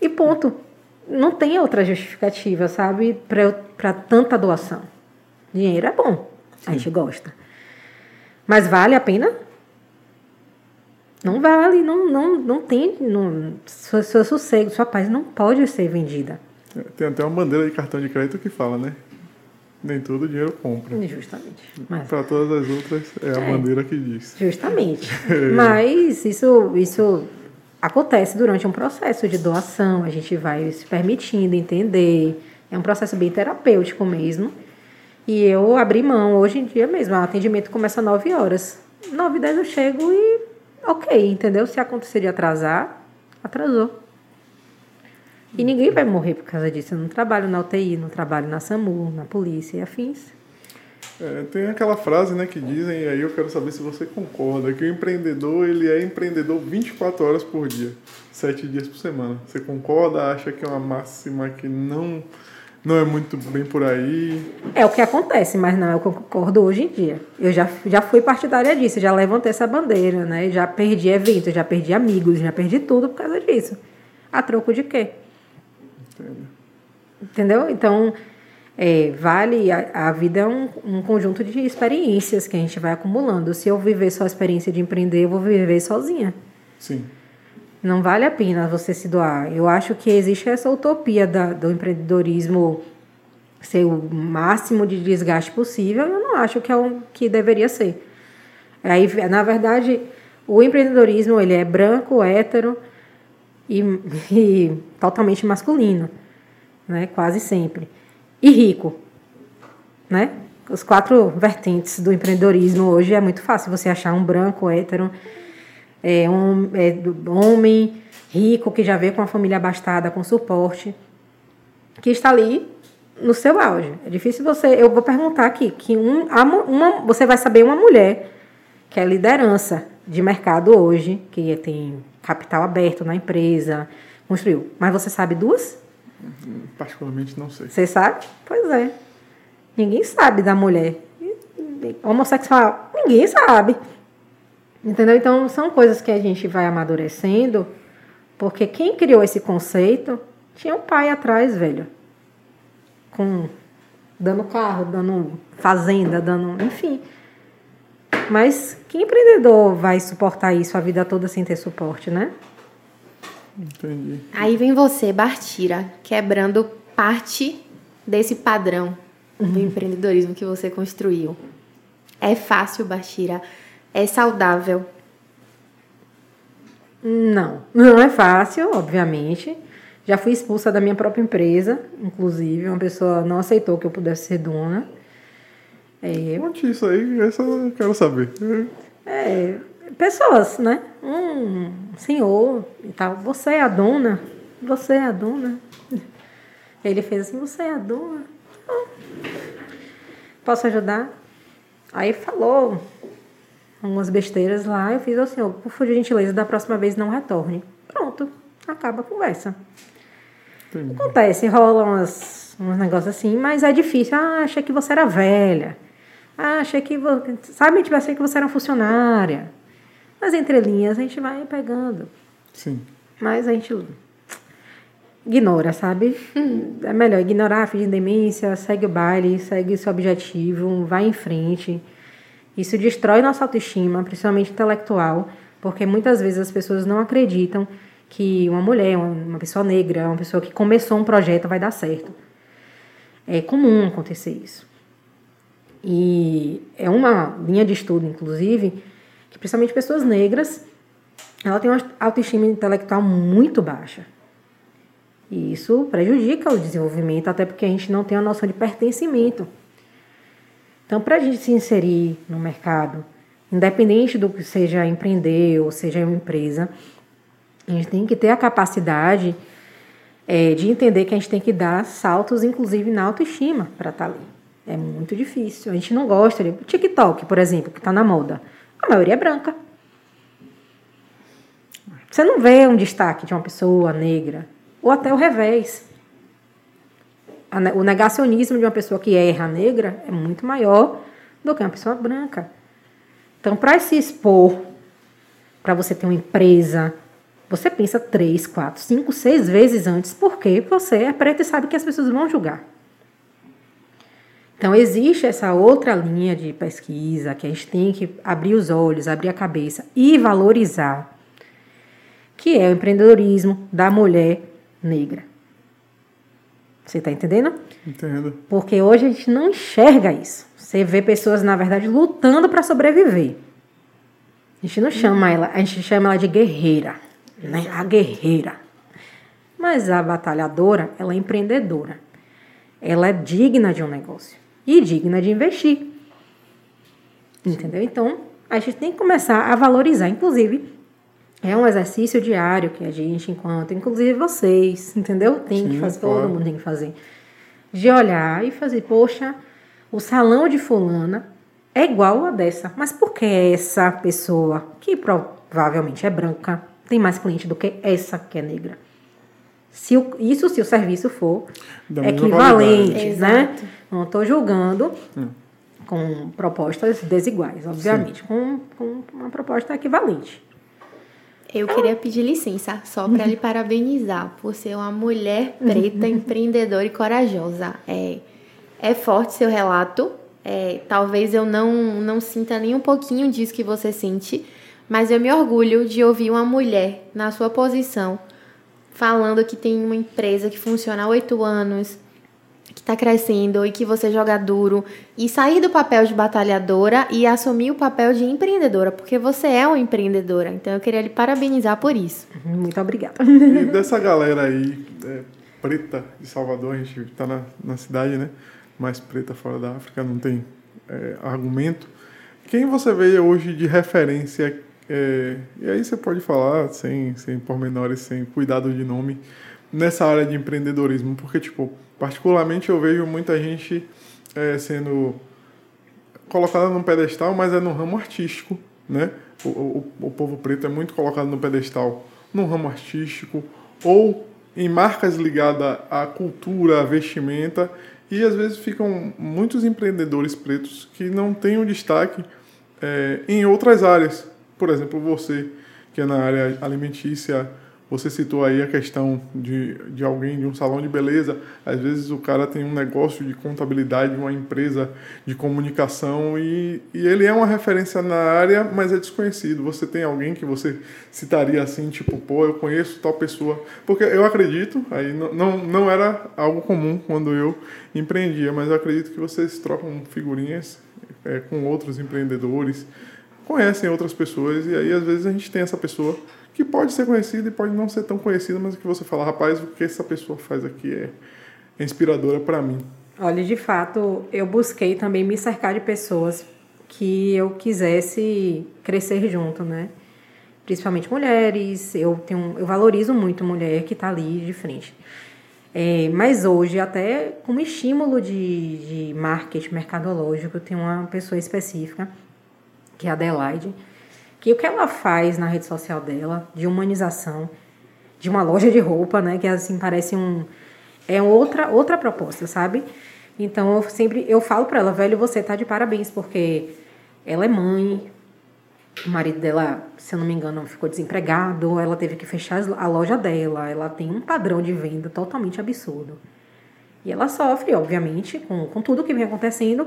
E ponto. Não tem outra justificativa, sabe, para tanta doação. Dinheiro é bom. A gente gosta. Mas vale a pena? Não vale, não, não, não tem. Não, seu, seu sossego, sua paz não pode ser vendida. É, tem até uma bandeira de cartão de crédito que fala, né? Nem todo dinheiro compra. Justamente. Para todas as outras é a é, bandeira que diz. Justamente. Mas isso, isso acontece durante um processo de doação. A gente vai se permitindo entender. É um processo bem terapêutico mesmo. E eu abri mão, hoje em dia mesmo, o atendimento começa às 9 horas. 9 e 10 eu chego e ok, entendeu? Se acontecer de atrasar, atrasou. E ninguém vai morrer por causa disso. Eu não trabalho na UTI, não trabalho na SAMU, na polícia e afins. É, tem aquela frase né, que dizem, aí eu quero saber se você concorda, que o empreendedor ele é empreendedor 24 horas por dia, 7 dias por semana. Você concorda? Acha que é uma máxima que não, não é muito bem por aí? É o que acontece, mas não é o que eu concordo hoje em dia. Eu já, já fui partidária disso, já levantei essa bandeira, né? Já perdi eventos, já perdi amigos, já perdi tudo por causa disso. A troco de quê? Entendo. Entendeu? Então, é, vale, a, a vida é um, um, conjunto de experiências que a gente vai acumulando. Se eu viver só a experiência de empreender, eu vou viver sozinha. Sim. Não vale a pena você se doar. Eu acho que existe essa utopia da, do empreendedorismo ser o máximo de desgaste possível. Eu não acho que é o que deveria ser. Aí, na verdade, o empreendedorismo ele é branco, hétero e, e totalmente masculino, né? Quase sempre e rico, né? Os quatro vertentes do empreendedorismo hoje é muito fácil você achar um branco, hétero, é, um é, homem rico que já veio com uma família abastada, com suporte, que está ali no seu auge. É difícil você. Eu vou perguntar aqui que um, uma, você vai saber uma mulher que é liderança de mercado hoje, que tem capital aberto na empresa, construiu. Mas você sabe duas? Particularmente não sei. Você sabe? Pois é. Ninguém sabe da mulher. Homossexual, ninguém sabe. Entendeu? Então são coisas que a gente vai amadurecendo, porque quem criou esse conceito tinha um pai atrás, velho. Com dando carro, dando fazenda, dando, enfim. Mas que empreendedor vai suportar isso a vida toda sem ter suporte, né? Entendi. Aí vem você, Bartira, quebrando parte desse padrão do uhum. empreendedorismo que você construiu. É fácil, Bartira? É saudável? Não, não é fácil, obviamente. Já fui expulsa da minha própria empresa, inclusive, uma pessoa não aceitou que eu pudesse ser dona. É, Conte isso aí, essa eu quero saber. É, pessoas, né? Um senhor e tal. Você é a dona? Você é a dona? Ele fez assim: Você é a dona? Posso ajudar? Aí falou algumas besteiras lá. Eu fiz assim: oh, Por gentileza, da próxima vez não retorne. Pronto, acaba a conversa. Entendi. Acontece, rola umas, uns negócios assim, mas é difícil. Ah, achei que você era velha. Ah, achei que. Sabe, tipo, achei que você era funcionária. As entrelinhas a gente vai pegando. Sim. Mas a gente ignora, sabe? É melhor ignorar, fingir demência, segue o baile, segue o seu objetivo, vai em frente. Isso destrói nossa autoestima, principalmente intelectual, porque muitas vezes as pessoas não acreditam que uma mulher, uma pessoa negra, uma pessoa que começou um projeto vai dar certo. É comum acontecer isso. E é uma linha de estudo, inclusive, que principalmente pessoas negras, ela tem uma autoestima intelectual muito baixa. E isso prejudica o desenvolvimento, até porque a gente não tem a noção de pertencimento. Então, para a gente se inserir no mercado, independente do que seja empreender ou seja uma empresa, a gente tem que ter a capacidade é, de entender que a gente tem que dar saltos, inclusive na autoestima, para estar tá ali. É muito difícil. A gente não gosta de. TikTok, por exemplo, que está na moda. A maioria é branca. Você não vê um destaque de uma pessoa negra, ou até o revés. O negacionismo de uma pessoa que erra negra é muito maior do que uma pessoa branca. Então, para se expor, para você ter uma empresa, você pensa três, quatro, cinco, seis vezes antes, porque você é preto e sabe que as pessoas vão julgar. Então, existe essa outra linha de pesquisa que a gente tem que abrir os olhos, abrir a cabeça e valorizar, que é o empreendedorismo da mulher negra. Você está entendendo? Entendo. Porque hoje a gente não enxerga isso. Você vê pessoas, na verdade, lutando para sobreviver. A gente não chama ela, a gente chama ela de guerreira, né? A guerreira. Mas a batalhadora, ela é empreendedora. Ela é digna de um negócio e digna de investir. Entendeu? Então, a gente tem que começar a valorizar. Inclusive, É um exercício diário que a gente, enquanto, inclusive vocês, entendeu? Tem Sim, que fazer, claro. todo mundo tem que fazer. De olhar e fazer, poxa, o salão de fulana é igual a dessa. Mas por que essa pessoa, que provavelmente é branca, tem mais cliente do que essa que é negra? Se o- isso se o serviço for Da equivalente, né? Não estou julgando com propostas desiguais, obviamente, com, com uma proposta equivalente. Eu queria pedir licença só para lhe parabenizar por ser uma mulher preta, empreendedora e corajosa. É, é forte seu relato. É, talvez eu não, não sinta nem um pouquinho disso que você sente, mas eu me orgulho de ouvir uma mulher na sua posição falando que tem uma empresa que funciona há oito anos, que está crescendo e que você joga duro e sair do papel de batalhadora e assumir o papel de empreendedora, porque você é uma empreendedora. Então eu queria lhe parabenizar por isso. Muito obrigada. E dessa galera aí, é, preta de Salvador, a gente tá na, na cidade, né? Mais preta fora da África, não tem é, argumento. Quem você vê hoje de referência? é, e aí você pode falar sem, sem pormenores, sem cuidado de nome, nessa área de empreendedorismo, porque, tipo, particularmente eu vejo muita gente é, sendo colocada num pedestal, mas é no ramo artístico, né? O, o, o povo preto é muito colocado no pedestal no ramo artístico ou em marcas ligadas à cultura, à vestimenta, e às vezes ficam muitos empreendedores pretos que não têm o destaque é, em outras áreas. Por exemplo, você, que é na área alimentícia, você citou aí a questão de, de alguém de um salão de beleza. Às vezes o cara tem um negócio de contabilidade, uma empresa de comunicação e, e ele é uma referência na área, mas é desconhecido. Você tem alguém que você citaria assim, tipo, pô, eu conheço tal pessoa. Porque eu acredito, aí não, não, não era algo comum quando eu empreendia, mas eu acredito que vocês trocam figurinhas é, com outros empreendedores, conhecem outras pessoas e aí às vezes a gente tem essa pessoa que pode ser conhecida e pode não ser tão conhecida, mas que você fala, rapaz, o que essa pessoa faz aqui é, inspiradora para mim. Olha, de fato, eu busquei também me cercar de pessoas que eu quisesse crescer junto, né? Principalmente mulheres. Eu tenho, eu valorizo muito mulher que está ali de frente. É, mas hoje, até como estímulo de, de marketing mercadológico, tenho uma pessoa específica, que é a Adelaide, que o que ela faz na rede social dela, de humanização, de uma loja de roupa, né? Que assim parece um. É outra, outra proposta, sabe? Então eu sempre eu falo para ela, velho, você tá de parabéns, porque ela é mãe, o marido dela, se eu não me engano, ficou desempregado, ela teve que fechar a loja dela, ela tem um padrão de venda totalmente absurdo. E ela sofre, obviamente, com, com tudo que vem acontecendo,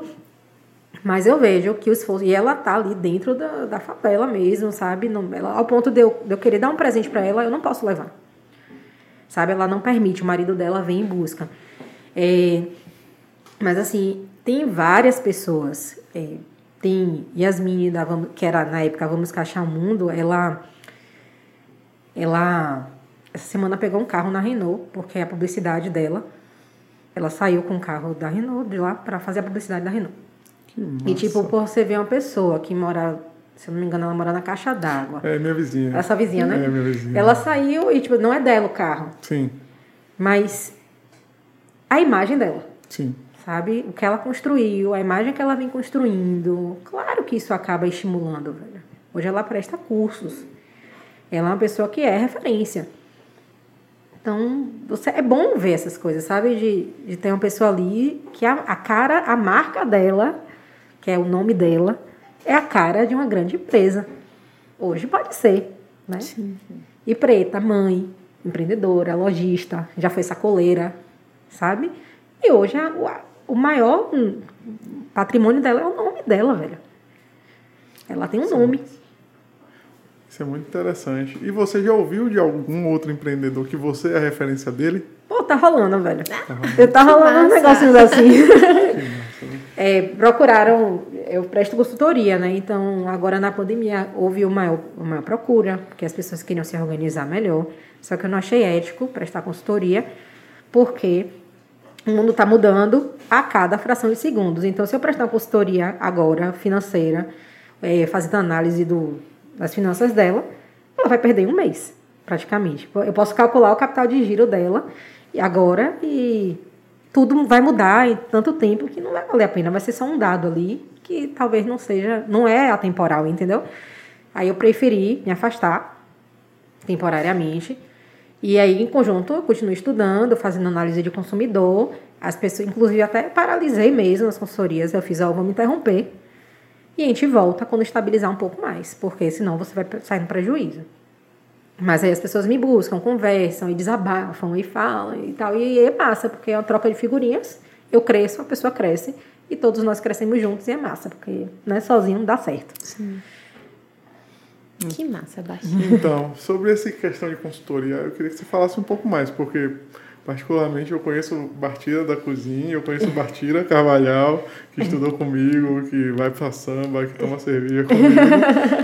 mas eu vejo que o esforço. E ela tá ali dentro da, da favela mesmo, sabe? Não, ela, ao ponto de eu, de eu querer dar um presente para ela, eu não posso levar. Sabe? Ela não permite, o marido dela vem em busca. É, mas assim, tem várias pessoas. É, tem Yasmin, da Vamos- que era na época Vamos Cachar o Mundo, ela. Ela. Essa semana pegou um carro na Renault, porque é a publicidade dela. Ela saiu com o carro da Renault de lá para fazer a publicidade da Renault. E tipo, por você ver uma pessoa que mora, se eu não me engano, ela mora na caixa d'água. É minha vizinha. Essa vizinha, né? É minha vizinha. Ela saiu e, tipo, não é dela o carro, Sim, mas a imagem dela, sim. sabe? O que ela construiu, a imagem que ela vem construindo. Claro que isso acaba estimulando, velho. Hoje ela presta cursos. Ela é uma pessoa que é referência. Então, você, é bom ver essas coisas, sabe? De, de ter uma pessoa ali que a, a cara, a marca dela, que é o nome dela, é a cara de uma grande empresa. Hoje pode ser, né? E preta, mãe, empreendedora, lojista, já foi sacoleira, sabe? E hoje a- o, a- o maior patrimônio dela é o nome dela, velho. Ela tem um nome. Isso é muito interessante. E você já ouviu de algum outro empreendedor que você é a referência dele? Pô, tá rolando, velho. Eu tá rolando uns massa. negocinhos assim. É, procuraram, eu presto consultoria, né? Então, agora na pandemia houve uma uma procura, porque as pessoas queriam se organizar melhor. Só que eu não achei ético prestar consultoria, porque o mundo está mudando a cada fração de segundos. Então, se eu prestar uma consultoria agora, financeira, é, fazendo análise do, das finanças dela, ela ela vai perder um mês, praticamente. Eu posso calcular o capital de giro dela agora e tudo vai mudar em tanto tempo que não vai valer a pena. Vai ser só um dado ali que talvez não seja, não é atemporal, entendeu? Aí eu preferi me afastar temporariamente. E aí, em conjunto, eu continuo estudando, fazendo análise de consumidor. As pessoas, inclusive, até paralisei mesmo as consultorias. Eu fiz, ó, vou me interromper. E a gente volta quando estabilizar um pouco mais, porque senão você vai sair no prejuízo. Mas aí as pessoas me buscam, conversam e desabafam e falam e tal. E é massa, porque é uma troca de figurinhas. Eu cresço, a pessoa cresce e todos nós crescemos juntos e é massa, porque né, sozinho não dá certo. Sim. Que massa, Baixinho. Então, sobre essa questão de consultoria, eu queria que você falasse um pouco mais, porque particularmente eu conheço Bartira da cozinha, eu conheço Bartira Carvalhal, que estudou comigo, que vai pra samba, que toma cerveja comigo,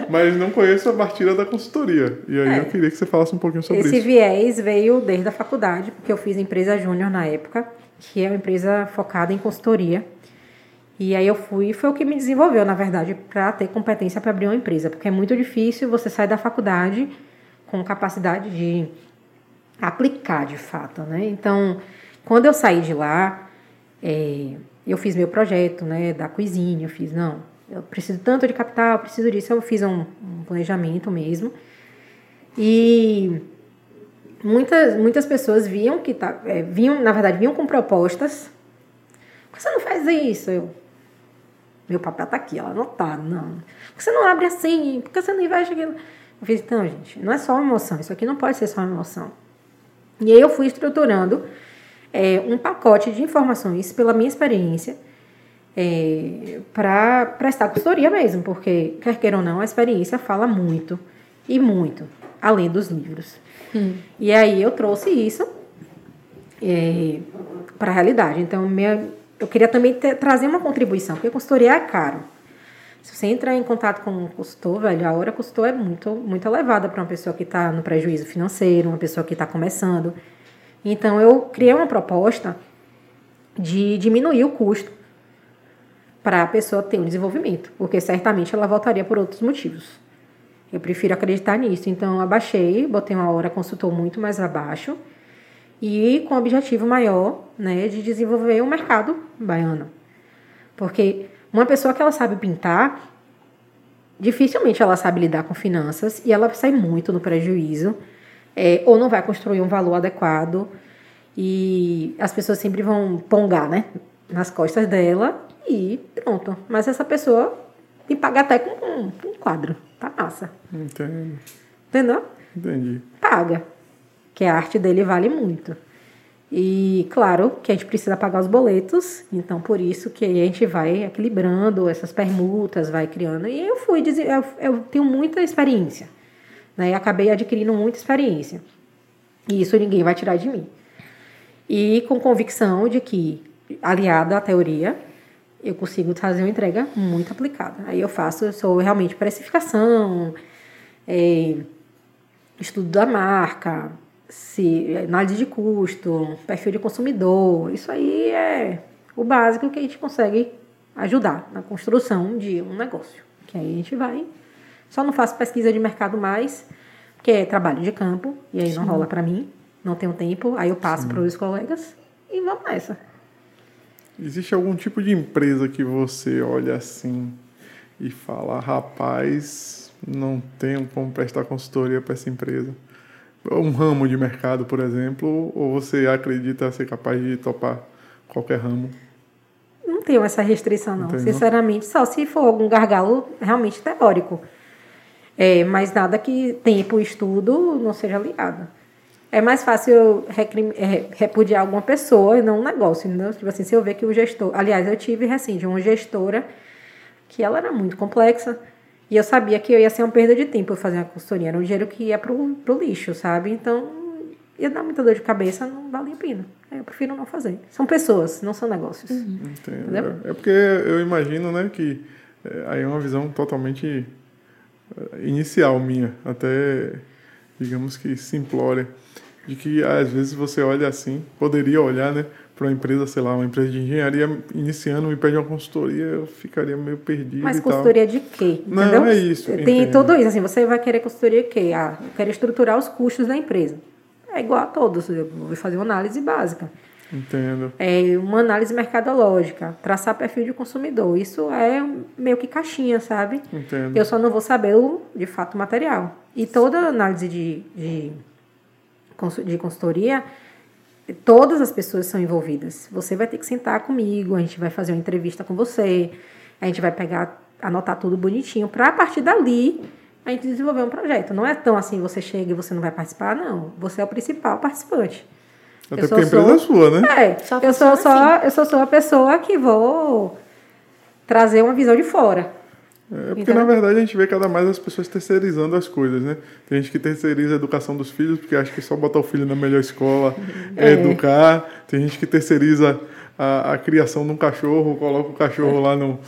mas não conheço a Bartira da consultoria. E aí é. eu queria que você falasse um pouquinho sobre Esse isso. Esse viés veio desde a faculdade, porque eu fiz empresa júnior na época, que é uma empresa focada em consultoria. E aí eu fui, foi o que me desenvolveu, na verdade, para ter competência para abrir uma empresa, porque é muito difícil você sair da faculdade com capacidade de aplicar de fato, né? Então, quando eu saí de lá, é, eu fiz meu projeto, né, da cozinha, eu fiz, não, eu preciso tanto de capital, preciso disso, eu fiz um, um planejamento mesmo. E muitas, muitas pessoas viam que tá, é, vinham, na verdade, vinham com propostas. Por que você não faz isso? Eu, meu papel tá aqui, ela anotado, não. Por que você não abre assim? Por que você não investe aquilo? Eu fiz, então, gente, não é só emoção, isso aqui não pode ser só emoção. E aí eu fui estruturando é, um pacote de informações pela minha experiência é, para prestar consultoria mesmo, porque, quer queira ou não, a experiência fala muito e muito, além dos livros. Hum. E aí eu trouxe isso é, para a realidade. Então, minha, eu queria também ter, trazer uma contribuição, porque consultoria é caro. Se você entrar em contato com um consultor, velho, a hora consultor é muito, muito elevada para uma pessoa que está no prejuízo financeiro, uma pessoa que está começando. Então, eu criei uma proposta de diminuir o custo para a pessoa ter um desenvolvimento, porque certamente ela voltaria por outros motivos. Eu prefiro acreditar nisso. Então, abaixei, botei uma hora consultor muito mais abaixo e com o objetivo maior né, de desenvolver o mercado baiano. Porque uma pessoa que ela sabe pintar, dificilmente ela sabe lidar com finanças e ela sai muito no prejuízo, é, ou não vai construir um valor adequado e as pessoas sempre vão pongar né, nas costas dela e pronto. Mas essa pessoa tem que pagar até com um, um quadro. Tá massa. Entendo. Entendeu? Entendi. Paga que a arte dele vale muito. E claro que a gente precisa pagar os boletos, então por isso que a gente vai equilibrando essas permutas, vai criando. E eu fui, eu, eu tenho muita experiência, né? Acabei adquirindo muita experiência. E isso ninguém vai tirar de mim. E com convicção de que, aliado à teoria, eu consigo fazer uma entrega muito aplicada. Aí eu faço, eu sou realmente precificação, é, estudo da marca, se análise de custo, perfil de consumidor, isso aí é o básico que a gente consegue ajudar na construção de um negócio. Que aí a gente vai. Só não faço pesquisa de mercado mais, que é trabalho de campo, e aí Sim. não rola para mim, não tenho tempo, aí eu passo para os colegas e vamos nessa. Existe algum tipo de empresa que você olha assim e fala, rapaz, não tenho como prestar consultoria para essa empresa? Um ramo de mercado, por exemplo, ou você acredita ser capaz de topar qualquer ramo? Não tenho essa restrição, não. Sinceramente, só se for algum gargalo realmente teórico. É, mas nada que tempo estudo não seja ligado. É mais fácil eu é, repudiar alguma pessoa e não um negócio, entendeu? Tipo assim, se eu ver que o gestor... Aliás, eu tive, recente, uma gestora que ela era muito complexa, e eu sabia que eu ia ser uma perda de tempo fazer uma consultoria. Era um dinheiro que ia pro, pro lixo, sabe? Então, ia dar muita dor de cabeça, não vale a pena. Eu prefiro não fazer. São pessoas, não são negócios. Uhum. Entendo. É, é porque eu imagino, né, que é, aí é uma visão totalmente é, inicial minha, até, digamos que simplória, de que às vezes você olha assim, poderia olhar, né, para uma empresa, sei lá, uma empresa de engenharia iniciando me pede uma consultoria, eu ficaria meio perdido Mas e tal. consultoria de quê? Não, Entendeu? é isso, Tem entendo. tudo isso. Assim, você vai querer consultoria de quê? Ah, eu quero estruturar os custos da empresa. É igual a todos. Eu vou fazer uma análise básica. Entendo. É uma análise mercadológica, traçar perfil de consumidor. Isso é meio que caixinha, sabe? Entendo. Eu só não vou saber o, de fato material. E toda análise de, de, de consultoria, todas as pessoas são envolvidas. Você vai ter que sentar comigo, a gente vai fazer uma entrevista com você, a gente vai pegar, anotar tudo bonitinho, para a partir dali a gente desenvolver um projeto. Não é tão assim, você chega e você não vai participar, não. Você é o principal participante. Até Eu porque a só empresa é sou- sua, né? É, Só eu sou funciona só, eu sou só a pessoa que vou trazer uma visão de fora. É porque, Então- na verdade, a gente vê cada mais as pessoas terceirizando as coisas, né? Tem gente que terceiriza a educação dos filhos, porque acha que é só botar o filho na melhor escola é, É. educar. Tem gente que terceiriza a, a criação de um cachorro, coloca o cachorro lá no,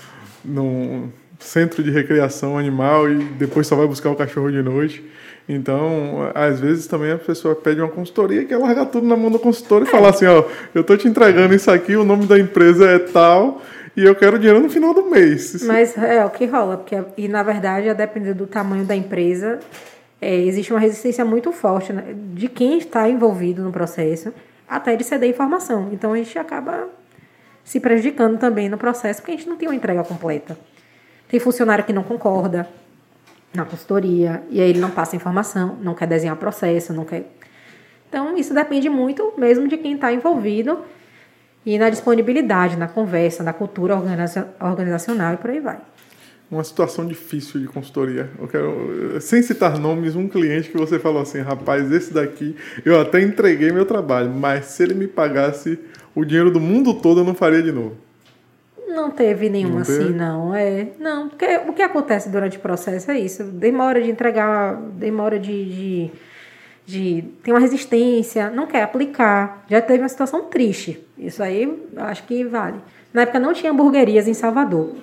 no centro de recreação animal e depois só vai buscar o cachorro de noite. Então, às vezes também a pessoa pede uma consultoria que é largar tudo na mão do consultor e falar assim, ó, eu tô te entregando isso aqui, o nome da empresa é tal e eu quero dinheiro no final do mês. Mas é o que rola, porque e na verdade, a depender do tamanho da empresa, é, existe uma resistência muito forte né, de quem está envolvido no processo, até de ceder informação. Então a gente acaba se prejudicando também no processo, porque a gente não tem uma entrega completa. Tem funcionário que não concorda na consultoria, e aí ele não passa informação, não quer desenhar processo, não quer. Então, isso depende muito mesmo de quem está envolvido e na disponibilidade, na conversa, na cultura organiza- organizacional e por aí vai. uma situação difícil de consultoria. Eu quero, sem citar nomes, um cliente que você falou assim, rapaz, esse daqui eu até entreguei meu trabalho, mas se ele me pagasse o dinheiro do mundo todo, eu não faria de novo. Não teve nenhuma Não teve? assim, não. É, não, porque o que acontece durante o processo é isso. Demora de entregar, demora de, de, de tem uma resistência, não quer aplicar. Já teve uma situação triste. Isso aí acho que vale. Na época não tinha hamburguerias em Salvador.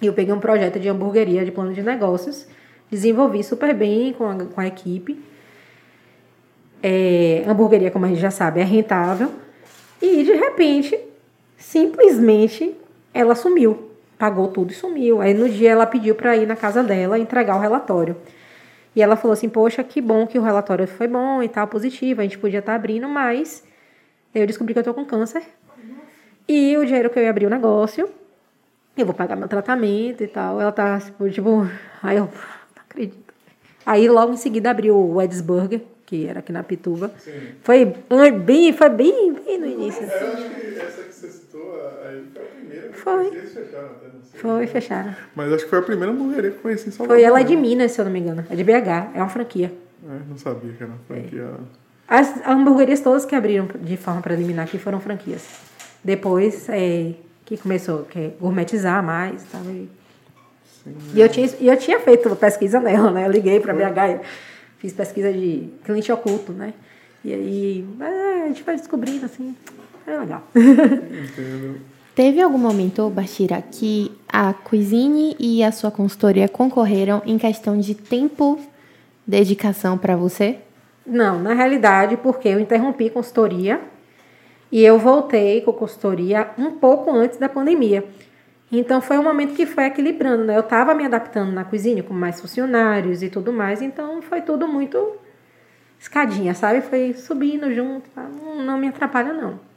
E eu peguei um projeto de hamburgueria de plano de negócios, desenvolvi super bem com a, com a equipe. É, hamburgueria, como a gente já sabe, é rentável. E de repente, simplesmente, ela sumiu. Pagou tudo e sumiu. Aí no dia ela pediu para ir na casa dela entregar o relatório. E ela falou assim: Poxa, que bom que o relatório foi bom e tal, positivo. A gente podia estar abrindo, mas eu descobri que eu tô com câncer. E o dinheiro que eu ia abrir o negócio, eu vou pagar meu tratamento e tal. Ela tá, tipo, tipo aí eu não acredito. Aí logo em seguida abriu o Ed's Burger, que era aqui na Pituba. Foi an- bem, foi bem, bem no início. Eu acho que essa que citou aí foi a primeira. Foi. Eles fecharam até, não sei. Foi, fecharam. Mas acho que foi a primeira hamburgueria que eu conheci em Salvador. Foi ela é de? Minas, se eu não me engano. É de BH, é uma franquia. É, não sabia que era uma franquia. As hamburguerias todas que abriram de forma preliminar aqui foram franquias. Depois é, que começou a gourmetizar mais e tal. E, e eu, tinha, e eu tinha feito pesquisa nela, né? Eu liguei para BH, fiz pesquisa de cliente oculto, né? E aí é, a gente vai descobrindo assim. É legal. Entendo. Teve algum momento, Bashira, que a Cuisine e a sua consultoria concorreram em questão de tempo, dedicação para você? Não, na realidade, porque eu interrompi consultoria e eu voltei com consultoria um pouco antes da pandemia. Então foi um momento que foi equilibrando, né? Eu estava me adaptando na cozinha com mais funcionários e tudo mais, então foi tudo muito escadinha, sabe? Foi subindo junto, não, não me atrapalha não.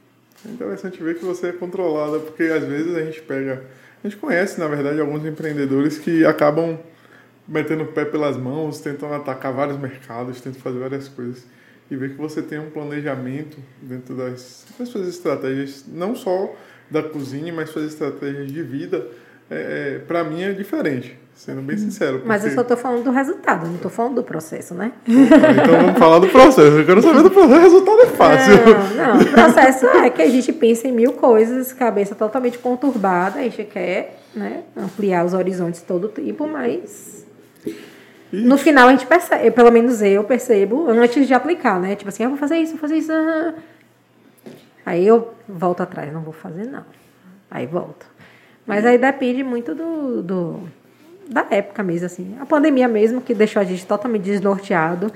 É interessante ver que você é controlada, porque às vezes a gente pega. A gente conhece, na verdade, alguns empreendedores que acabam metendo o pé pelas mãos, tentam atacar vários mercados, tentam fazer várias coisas. E ver que você tem um planejamento dentro das, das suas estratégias, não só da cozinha, mas suas estratégias de vida, é, é, para mim é diferente, sendo bem sincero. Mas eu porque- só tô falando do resultado, não tô falando do processo, né? Então vamos falar do processo. Eu quero saber do processo. O resultado é fácil. Não, não, o processo é que a gente pensa em mil coisas, cabeça totalmente conturbada, a gente quer né, ampliar os horizontes todo o tempo, mas no final a gente percebe, pelo menos eu percebo, antes de aplicar, né? Tipo assim, eu vou fazer isso, vou fazer isso. ah. Aí eu volto atrás, não vou fazer não. Aí volto. Mas aí depende muito do, do da época mesmo, assim. A pandemia mesmo, que deixou a gente totalmente desnorteado.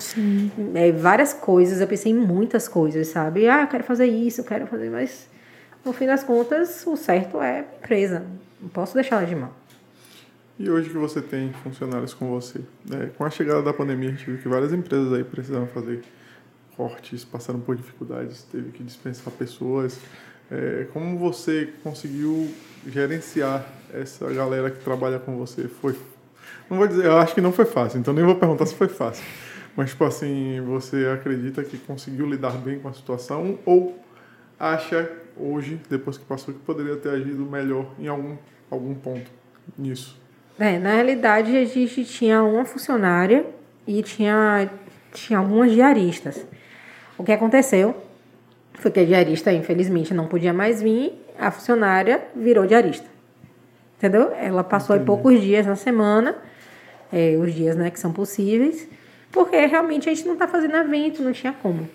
É, várias coisas, eu pensei em muitas coisas, sabe? Ah, eu quero fazer isso, eu quero fazer, mas no fim das contas, o certo é empresa. Não posso deixar ela de mão. E hoje que você tem funcionários com você, né? com a chegada da pandemia, a gente viu que várias empresas aí precisaram fazer cortes, passaram por dificuldades, teve que dispensar pessoas. É, como você conseguiu gerenciar essa galera que trabalha com você? Foi, não vou dizer, eu acho que não foi fácil, então nem vou perguntar se foi fácil. Mas, tipo assim, você acredita que conseguiu lidar bem com a situação ou acha hoje, depois que passou, que poderia ter agido melhor em algum, algum ponto nisso? É, na realidade, a gente tinha uma funcionária e tinha, tinha algumas diaristas. O que aconteceu foi que a diarista, infelizmente, não podia mais vir, a funcionária virou diarista. Entendeu? Ela passou aí poucos dias na semana, é, os dias né, que são possíveis, porque realmente a gente não está fazendo evento, não tinha como.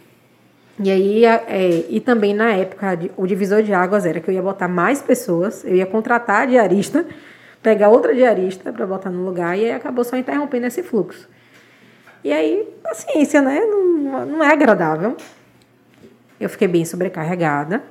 E aí, é, e também na época, o divisor de águas era que eu ia botar mais pessoas, eu ia contratar a diarista pegar outra diarista para botar no lugar e aí acabou só interrompendo esse fluxo. E aí, paciência, né? Não, não é agradável. Eu fiquei bem sobrecarregada.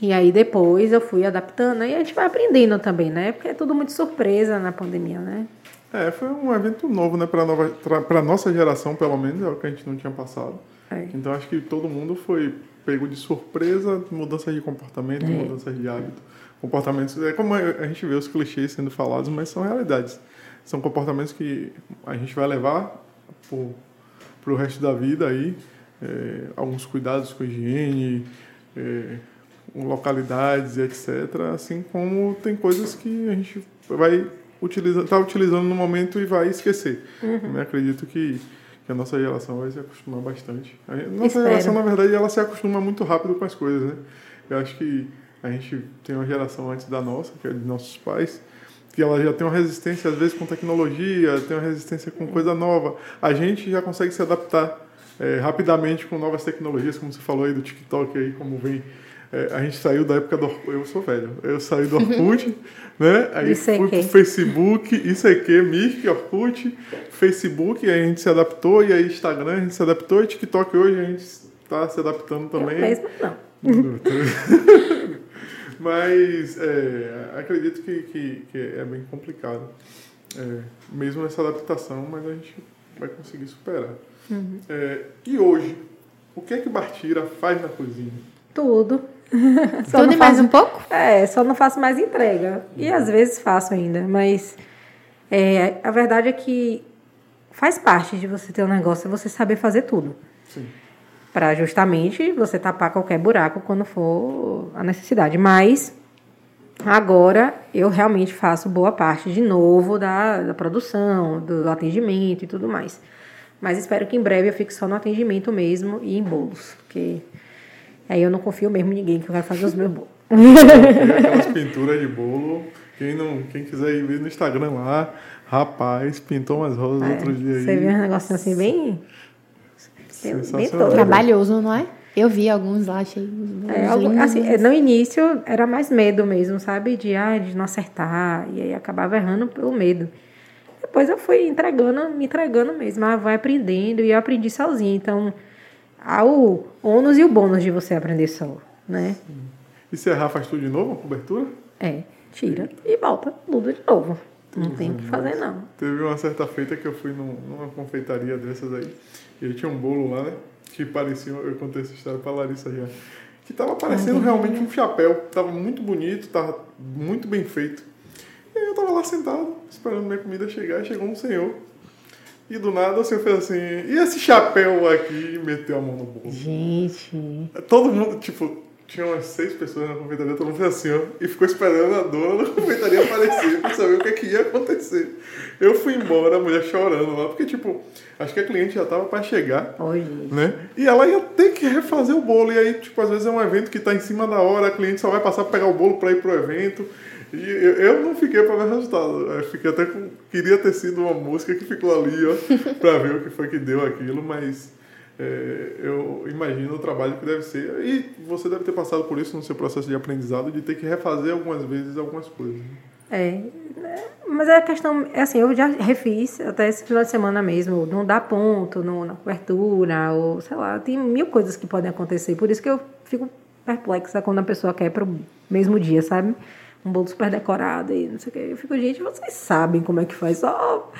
E aí depois eu fui adaptando e a gente vai aprendendo também, né? Porque é tudo muito surpresa na pandemia, né? É, foi um evento novo, né? Para nova, para nossa geração, pelo menos, é o que a gente não tinha passado. É. Então acho que todo mundo foi pego de surpresa, mudança de comportamento, é. mudança de hábito comportamentos. É como a gente vê os clichês sendo falados, mas são realidades. São comportamentos que a gente vai levar para o resto da vida aí. É, alguns cuidados com higiene, localidades, etc. Assim como tem coisas que a gente vai utilizar, tá utilizando no momento e vai esquecer. Uhum. Eu acredito que, que a nossa geração vai se acostumar bastante. A nossa Espero. geração, na verdade, ela se acostuma muito rápido com as coisas, né? Eu acho que a gente tem uma geração antes da nossa, que é de nossos pais, que ela já tem uma resistência, às vezes, com tecnologia, tem uma resistência com coisa nova. A gente já consegue se adaptar é, rapidamente com novas tecnologias, como você falou aí do TikTok, aí, como vem. É, a gente saiu da época do Orkut, eu sou velho, eu saí do Orkut, né? Aí fui pro Facebook, ICQ, Mirk, Orkut, Facebook, aí a gente se adaptou, e aí Instagram a gente se adaptou, e TikTok hoje a gente está se adaptando também. Eu mesmo não. Mas é, acredito que, que, que, é bem complicado. É, mesmo essa adaptação, mas a gente vai conseguir superar. Uhum. É, e hoje, o que é que Bartira faz na cozinha? Tudo. Tudo e mais um pouco? É, só não faço mais entrega. E às vezes faço ainda, mas é, a verdade é que faz parte de você ter um negócio é você saber fazer tudo. Sim para justamente você tapar qualquer buraco quando for a necessidade. Mas agora eu realmente faço boa parte de novo da, da produção, do atendimento e tudo mais. Mas espero que em breve eu fique só no atendimento mesmo e em bolos, porque aí eu não confio mesmo em ninguém que eu quero fazer os meus bolos. Aquelas pinturas de bolo, quem, não, quem quiser ir ver no Instagram lá, rapaz, pintou umas rosas é, outro dia aí. Você viu um negocinho assim bem Trabalhoso, não é? Eu vi alguns lá, achei. É, algo, assim, no início era mais medo mesmo, sabe? De, ah, de não acertar. E aí acabava errando pelo medo. Depois eu fui entregando, me entregando mesmo. Ah, vai aprendendo. E eu aprendi sozinha. Então, há o ônus e o bônus de você aprender só, né? Sim. E se errar, faz tudo de novo, a cobertura? É, tira e volta tudo de novo. Não tem o que fazer, não. Teve uma certa feita que eu fui numa confeitaria dessas aí. E tinha um bolo lá, né? Que parecia, eu contei essa história pra Larissa já. Que tava parecendo realmente um chapéu. Tava muito bonito, tava muito bem feito. E aí eu tava lá sentado, esperando minha comida chegar, e chegou um senhor. E do nada o senhor fez assim, e esse chapéu aqui? E meteu a mão no bolo. Gente. Todo mundo, tipo, tinha umas seis pessoas na confeitaria, todo mundo fez assim, ó, e ficou esperando a dona da confeitaria aparecer pra saber o que, é que ia acontecer. Eu fui embora, a mulher chorando lá, porque, tipo, acho que a cliente já tava para chegar. Oi. Né? E ela ia ter que refazer o bolo. E aí, tipo, às vezes é um evento que tá em cima da hora, a cliente só vai passar pra pegar o bolo para ir pro evento. E eu, eu não fiquei para ver o resultado. Eu fiquei até com. Queria ter sido uma música que ficou ali, ó, pra ver o que foi que deu aquilo, mas é, eu imagino o trabalho que deve ser. E você deve ter passado por isso no seu processo de aprendizado, de ter que refazer algumas vezes algumas coisas. Né? É, mas é a questão, é assim, eu já refiz até esse final de semana mesmo, não dá ponto no, na cobertura, ou sei lá, tem mil coisas que podem acontecer, por isso que eu fico perplexa quando a pessoa quer pro mesmo dia, sabe? Um bolo super decorado e não sei o que. Eu fico, gente, vocês sabem como é que faz, só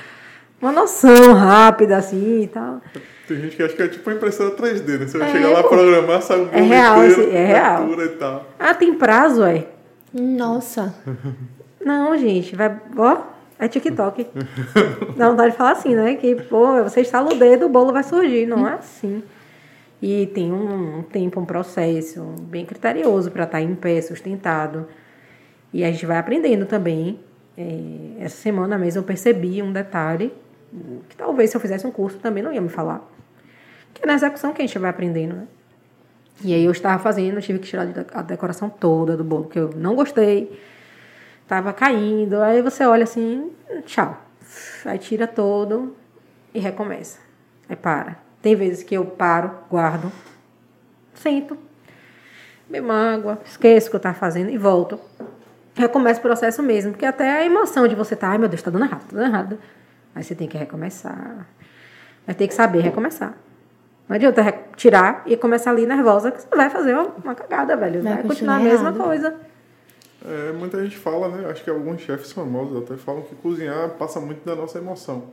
uma noção rápida assim e tal. Tem gente que acha que é tipo uma impressora 3D, né? Você vai é, chegar lá, programar, sai o bolo é real, inteiro, assim, é real. e tal. Ah, tem prazo, é? Nossa. Não, gente, vai. Ó, é TikTok. Dá vontade de falar assim, né? Que, pô, você instala o dedo, o bolo vai surgir. Não é assim. E tem um, um tempo, um processo bem criterioso para estar tá em pé, sustentado. E a gente vai aprendendo também. É, essa semana mesmo eu percebi um detalhe que talvez se eu fizesse um curso também não ia me falar. Que é na execução que a gente vai aprendendo, né? E aí eu estava fazendo, tive que tirar a decoração toda do bolo, que eu não gostei. Tava caindo. Aí você olha assim, tchau. Aí tira todo e recomeça. Aí para. Tem vezes que eu paro, guardo, sinto, bebo água, esqueço o que eu estava fazendo e volto. Recomeço o processo mesmo, porque até a emoção de você estar, tá, ai meu Deus, está dando errado, tá dando errado. Aí você tem que recomeçar. Vai ter que saber recomeçar. Não adianta tirar e começar ali nervosa, que você vai fazer uma, cagada, velho. Vai, vai continuar a mesma errado. coisa. É, muita gente fala, né? Acho que alguns chefes famosos até falam que cozinhar passa muito da nossa emoção.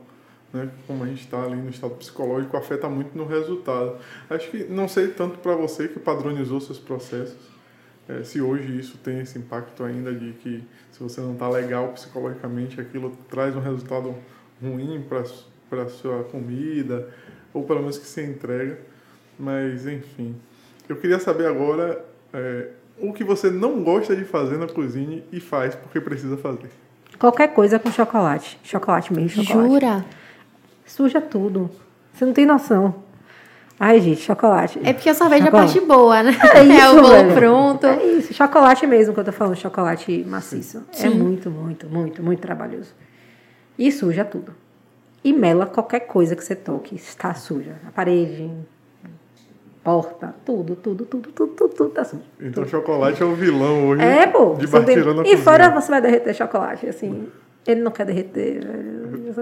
Né? Como a gente está ali no estado psicológico, afeta muito no resultado. Acho que não sei tanto para você que padronizou seus processos, é, se hoje isso tem esse impacto ainda de que se você não está legal psicologicamente, aquilo traz um resultado ruim para a sua comida, ou pelo menos que se entrega. Mas, enfim. Eu queria saber agora é, o que você não gosta de fazer na cozinha e faz porque precisa fazer. Qualquer coisa com chocolate. Chocolate mesmo, chocolate. Jura? Suja tudo. Você não tem noção. Ai, gente, chocolate. É porque eu só vejo chocolate. a parte boa, né? É, isso, é o bolo velho. pronto. É isso. Chocolate mesmo que eu tô falando, chocolate maciço. É Sim. É muito, muito, muito, muito trabalhoso. E suja tudo. E mela qualquer coisa que você toque. Está suja. A parede, porta, tudo, tudo, tudo, tudo, tudo, tudo tá sujo. Então tudo. chocolate é o vilão hoje. É, pô. De batirando tem... E fora você vai derreter chocolate, assim. Ele não quer derreter.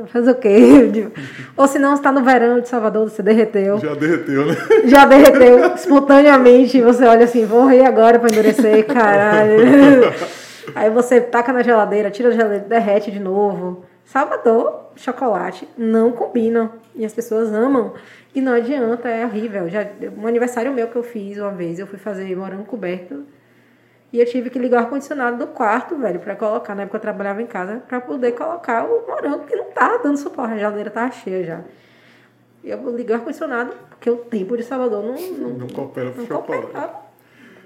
Faz o quê? Ou se não, está no verão de Salvador, você derreteu. Já derreteu, né? Já derreteu. Espontaneamente, você olha assim, vou rir agora para endurecer, caralho. Aí você taca na geladeira, tira da geladeira, derrete de novo. Salvador, chocolate não combinam. E as pessoas amam. E não adianta, é horrível. Já, um aniversário meu que eu fiz uma vez, eu fui fazer morango coberto. E eu tive que ligar o ar-condicionado do quarto, velho, para colocar. Na época eu trabalhava em casa, para poder colocar o morango, que não tá dando suporte. A geladeira tava cheia já. E eu liguei o ar-condicionado, porque o tempo de Salvador não. Não, não coopera pro chocolate.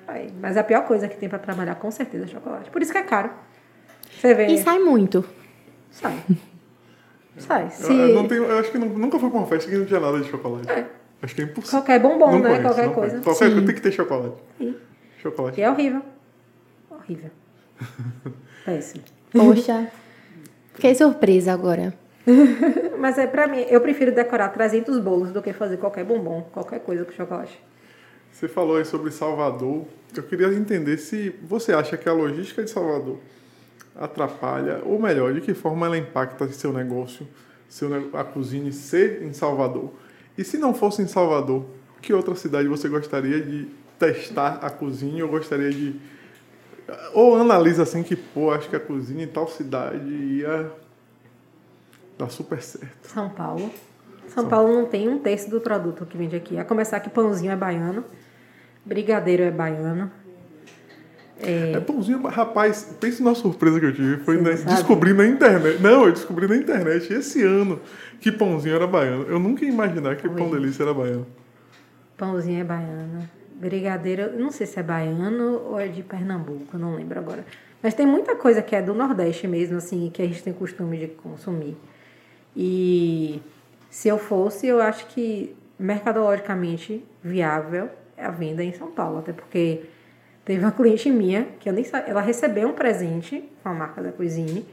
Aí, mas é a pior coisa que tem para trabalhar, com certeza, é chocolate. Por isso que é caro. Você vê. E sai muito. Sai. Sai. Se... Eu, eu, não tenho, eu acho que nunca fui pra uma festa que não tinha nada de chocolate. É. Acho que é impossível. Qualquer bombom, não né? Conheço, Qualquer coisa. Qualquer coisa tem que ter chocolate. Sim. Chocolate. E é horrível. Horrível. Péssimo. Poxa. Fiquei surpresa agora. Mas é pra mim, eu prefiro decorar 300 bolos do que fazer qualquer bombom, qualquer coisa com chocolate. Você falou aí sobre Salvador. Eu queria entender se você acha que a logística de Salvador atrapalha, ou melhor, de que forma ela impacta seu negócio, seu, a cozinha ser em Salvador. E se não fosse em Salvador, que outra cidade você gostaria de testar a cozinha ou gostaria de. Ou analisa assim que, pô, acho que a cozinha em tal cidade ia dar super certo. São Paulo. São, São Paulo não tem um terço do produto que vende aqui. A começar que pãozinho é baiano, brigadeiro é baiano, é... é pãozinho, rapaz, pense na surpresa que eu tive. Foi na, descobri na internet. Não, eu descobri na internet esse ano que pãozinho era baiano. Eu nunca ia imaginar que Oi. pão delícia era baiano. Pãozinho é baiano. Brigadeiro, não sei se é baiano ou é de Pernambuco, não lembro agora. Mas tem muita coisa que é do Nordeste mesmo, assim, que a gente tem costume de consumir. E se eu fosse, eu acho que mercadologicamente viável é a venda em São Paulo, até porque Teve uma cliente minha que eu nem sabia, ela recebeu um presente com a marca da Cuisine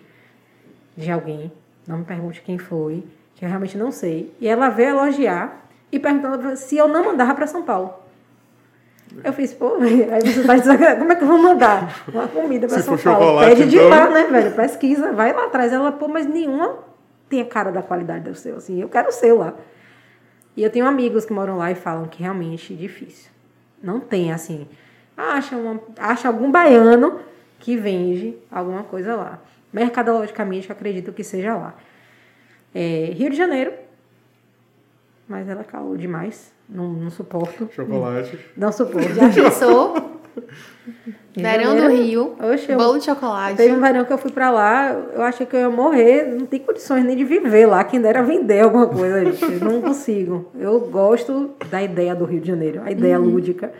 de alguém, não me pergunte quem foi, que eu realmente não sei. E ela veio elogiar e perguntando se eu não mandava para São Paulo. Eu fiz, pô, aí você tá dizendo, como é que eu vou mandar uma comida para São Paulo? Pede de então... lá, né, velho? Pesquisa, vai lá atrás. Ela, pô, mas nenhuma tem a cara da qualidade do seu, assim, eu quero o seu lá. E eu tenho amigos que moram lá e falam que realmente é difícil. Não tem, assim, Acha, uma, acha algum baiano que vende alguma coisa lá. Mercadologicamente, eu acredito que seja lá. É, Rio de Janeiro, mas ela é calou demais. Não, não suporto. Chocolate. Não suporto. Já pensou? Verão do Rio, Oxe, eu- bolo de chocolate. Teve um verão que eu fui pra lá, eu achei que eu ia morrer, não tem condições nem de viver lá, quem dera vender alguma coisa, gente. Não consigo. Eu gosto da ideia do Rio de Janeiro, a ideia lúdica.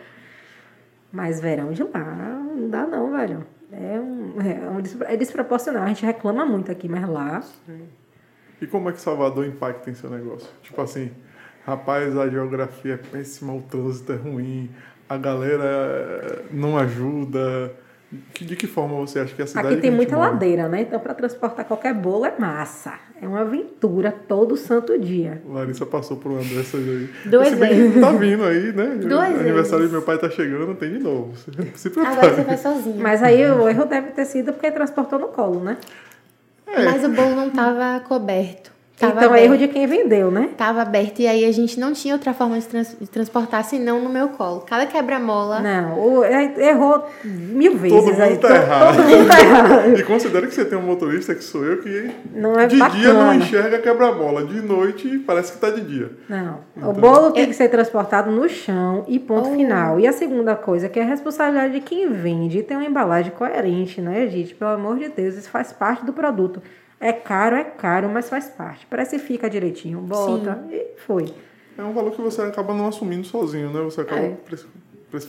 Mas verão de lá, não dá não, velho. É, um, é, um é desproporcional. A gente reclama muito aqui, mas lá. E como é que Salvador impacta em seu negócio? Tipo assim, rapaz, a geografia é péssima, o trânsito é ruim, a galera eh, não ajuda. De que forma você acha que a cidade Aqui tem muita mora- ladeira, né? Então, para transportar qualquer bolo é massa. É uma aventura todo santo dia. Larissa passou por uma dessas aí. Duas Se bem que vezes. Tá vindo aí, né? Duas aniversário vezes. do meu pai tá chegando, tem de novo. Se prepare. Agora você vai sozinho. Mas aí o erro deve ter sido porque transportou no colo, né? Mas o bolo não tava coberto. Tava então é aberto. erro de quem vendeu, né? Tava aberto e aí a gente não tinha outra forma de, trans- de transportar senão no meu colo. Cada quebra-mola. Não, o- é- errou mil vezes. Todo mundo aí, tá errado. Todo mundo tá errado. E considera que você tem um motorista que sou eu que Não é de dia não bacana. enxerga quebra-mola, de noite parece que tá de dia. Não. Então- O bolo tem que ser transportado no chão e ponto Oh. final. E a segunda coisa, que é a responsabilidade de quem vende ter uma embalagem coerente, né, gente? Pelo amor de Deus, isso faz parte do produto. É caro, é caro, mas faz parte. Precifica direitinho, bota e foi. É um valor que você acaba não assumindo sozinho, né? Você acaba É.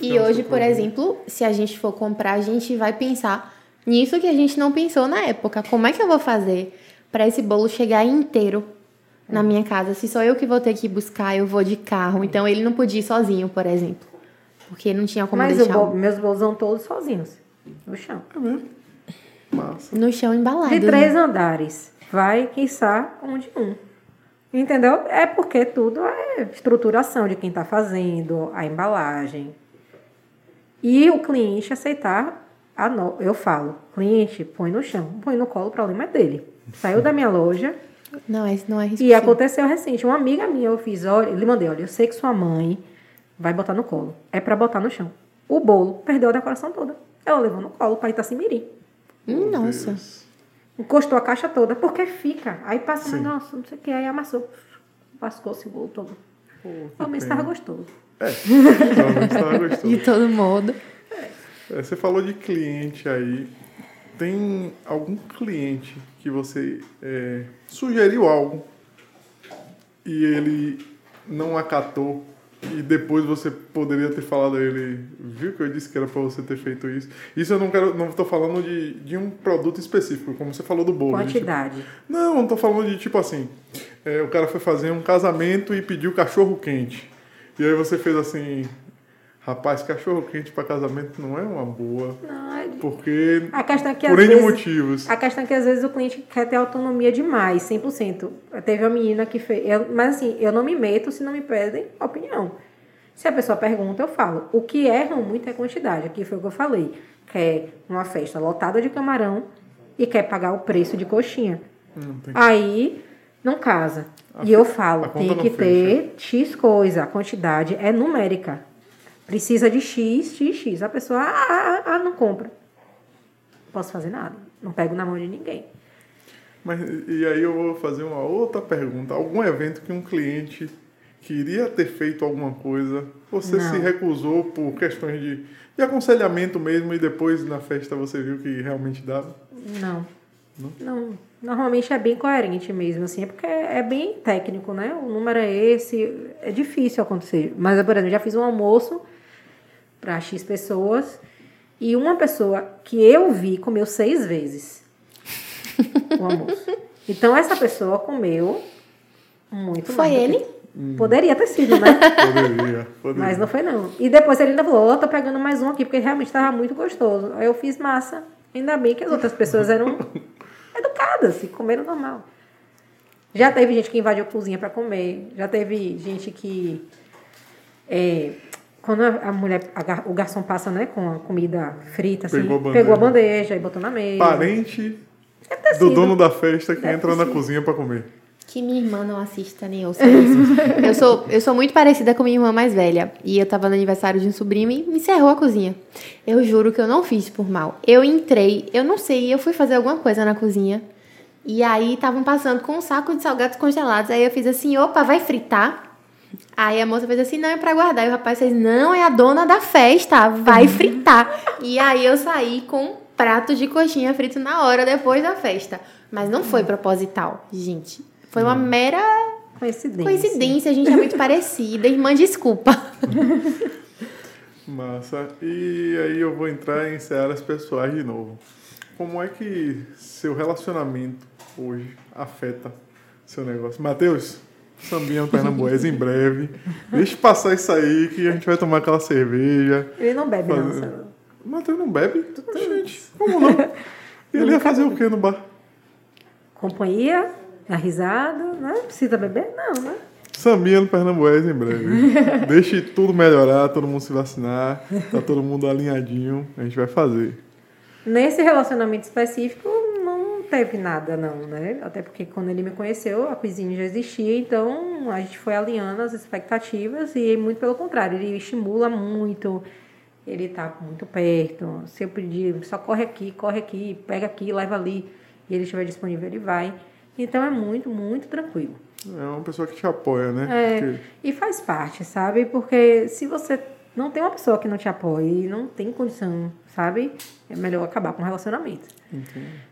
E hoje, por exemplo, se a gente for comprar, a gente vai pensar nisso que a gente não pensou na época. Como é que eu vou fazer para esse bolo chegar inteiro na minha casa? Se sou eu que vou ter que buscar, eu vou de carro. Então ele não podia ir sozinho, por exemplo. Porque não tinha como mas deixar bolo- meus bolos são todos sozinhos, no chão. É mesmo? Massa. no chão embalado. De né? três andares. Vai, quiçá, um de um. Entendeu? É porque tudo é estruturação de quem está fazendo, a embalagem. E o cliente aceitar, a no... eu falo, cliente, põe no chão, põe no colo, o problema é dele. Saiu da minha loja Não, é, não é e risco. aconteceu recente. Uma amiga minha, eu fiz, olha, ele mandei, olha, eu sei que sua mãe vai botar no colo. É para botar no chão. O bolo perdeu a decoração toda. Ela levou no colo para Itacimirim. Hum, Nossa. Deus. Encostou a caixa toda, porque fica. Aí passa, Sim. nossa, não sei o que, aí amassou. Lascou-se bolo todo. Pô, que Pelo menos estava gostoso. Pelo menos tava gostoso. De todo modo. É, Você falou de cliente aí. Tem algum cliente que você é, sugeriu algo e ele não acatou e depois você poderia ter falado a ele, viu que eu disse que era para você ter feito isso? Isso eu não quero, não estou falando de, de um produto específico, como você falou do bolo. tipo, Quantidade. não, não tô falando de tipo assim. é, o cara foi fazer um casamento e pediu cachorro quente. E aí você fez assim. Rapaz, cachorro quente para casamento não é uma boa. Não, Porque. A questão é que por N vezes, motivos. A questão é que às vezes o cliente quer ter autonomia demais, 100%. Teve uma menina que fez. eu- mas assim, eu não me meto se não me pedem opinião. Se a pessoa pergunta, eu falo. O que erram muito é quantidade. Aqui foi o que eu falei. Quer uma festa lotada de camarão e quer pagar o preço de coxinha. Não tem- Aí não casa. A e eu falo, tem que fecha. ter X coisa, a quantidade é numérica. Precisa de X, X, X. A pessoa, ah, ah, ah, não compra. Não posso fazer nada. Não pego na mão de ninguém. Mas e aí eu vou fazer uma outra pergunta. Algum evento que um cliente queria ter feito alguma coisa, você Não. se recusou por questões de, de aconselhamento mesmo e depois na festa você viu que realmente dava? Não. Não. Normalmente é bem coerente mesmo, assim, é porque é bem técnico, né? O número é esse, é difícil acontecer. Mas, por exemplo, eu já fiz um almoço para X pessoas e uma pessoa que eu vi comeu seis vezes o almoço. Então, essa pessoa comeu muito Foi mais ele? Poderia ter sido, né? Poderia, poderia. Mas não foi não. E depois ele ainda falou, ó, tô pegando mais um aqui, porque realmente estava muito gostoso. Aí eu fiz massa. Ainda bem que as outras pessoas eram educadas e comeram normal. Já teve gente que invadiu a cozinha para comer. Já teve gente que... é, quando a, mulher, a gar- o garçom passa né, com a comida frita, assim, Pegou a pegou a bandeja. bandeja e botou na mesa. Parente ter do sido. dono da festa que Deve entra na cozinha para comer. Que minha irmã não assista nem ouça isso. eu, sou, eu sou muito parecida com minha irmã mais velha. E eu tava no aniversário de um sobrinho e me encerrou a cozinha. Eu juro que eu não fiz por mal. Eu entrei, eu não sei, eu fui fazer alguma coisa na cozinha. E aí estavam passando com um saco de salgados congelados. Aí eu fiz assim, opa, vai fritar? Aí a moça fez assim, não, é pra guardar. E o rapaz fez, não, é a dona da festa, vai fritar. e aí eu saí com um prato de coxinha frito na hora, depois da festa. Mas não foi proposital, gente. Foi uma mera Coincidência. coincidência. A gente é muito parecida. Irmã, desculpa. Massa. E aí eu vou entrar em searas pessoais de novo. Como é que seu relacionamento hoje afeta seu negócio? Matheus, sambinha no Pernambués em breve. Deixa passar isso aí que a gente vai tomar aquela cerveja. Ele não bebe, não. Fazer- sabe? Matheus não bebe? Gente, como não? E ele ia fazer o que no bar? Companhia, a risada, né? Precisa beber? Não, né? Sambinha no Pernambués em breve. Deixe tudo melhorar, todo mundo se vacinar, tá todo mundo alinhadinho, a gente vai fazer. Nesse relacionamento específico, não teve nada, não, né? Até porque quando ele me conheceu, a coisinha já existia, então a gente foi alinhando as expectativas e muito pelo contrário, ele estimula muito, ele tá muito perto. Se eu pedir, só corre aqui, corre aqui, pega aqui, leva ali, e ele estiver disponível, ele vai. Então é muito, muito tranquilo. É uma pessoa que te apoia, né? É, Porque- e faz parte, sabe? Porque se você não tem uma pessoa que não te apoie não tem condição, sabe? É melhor acabar com o relacionamento.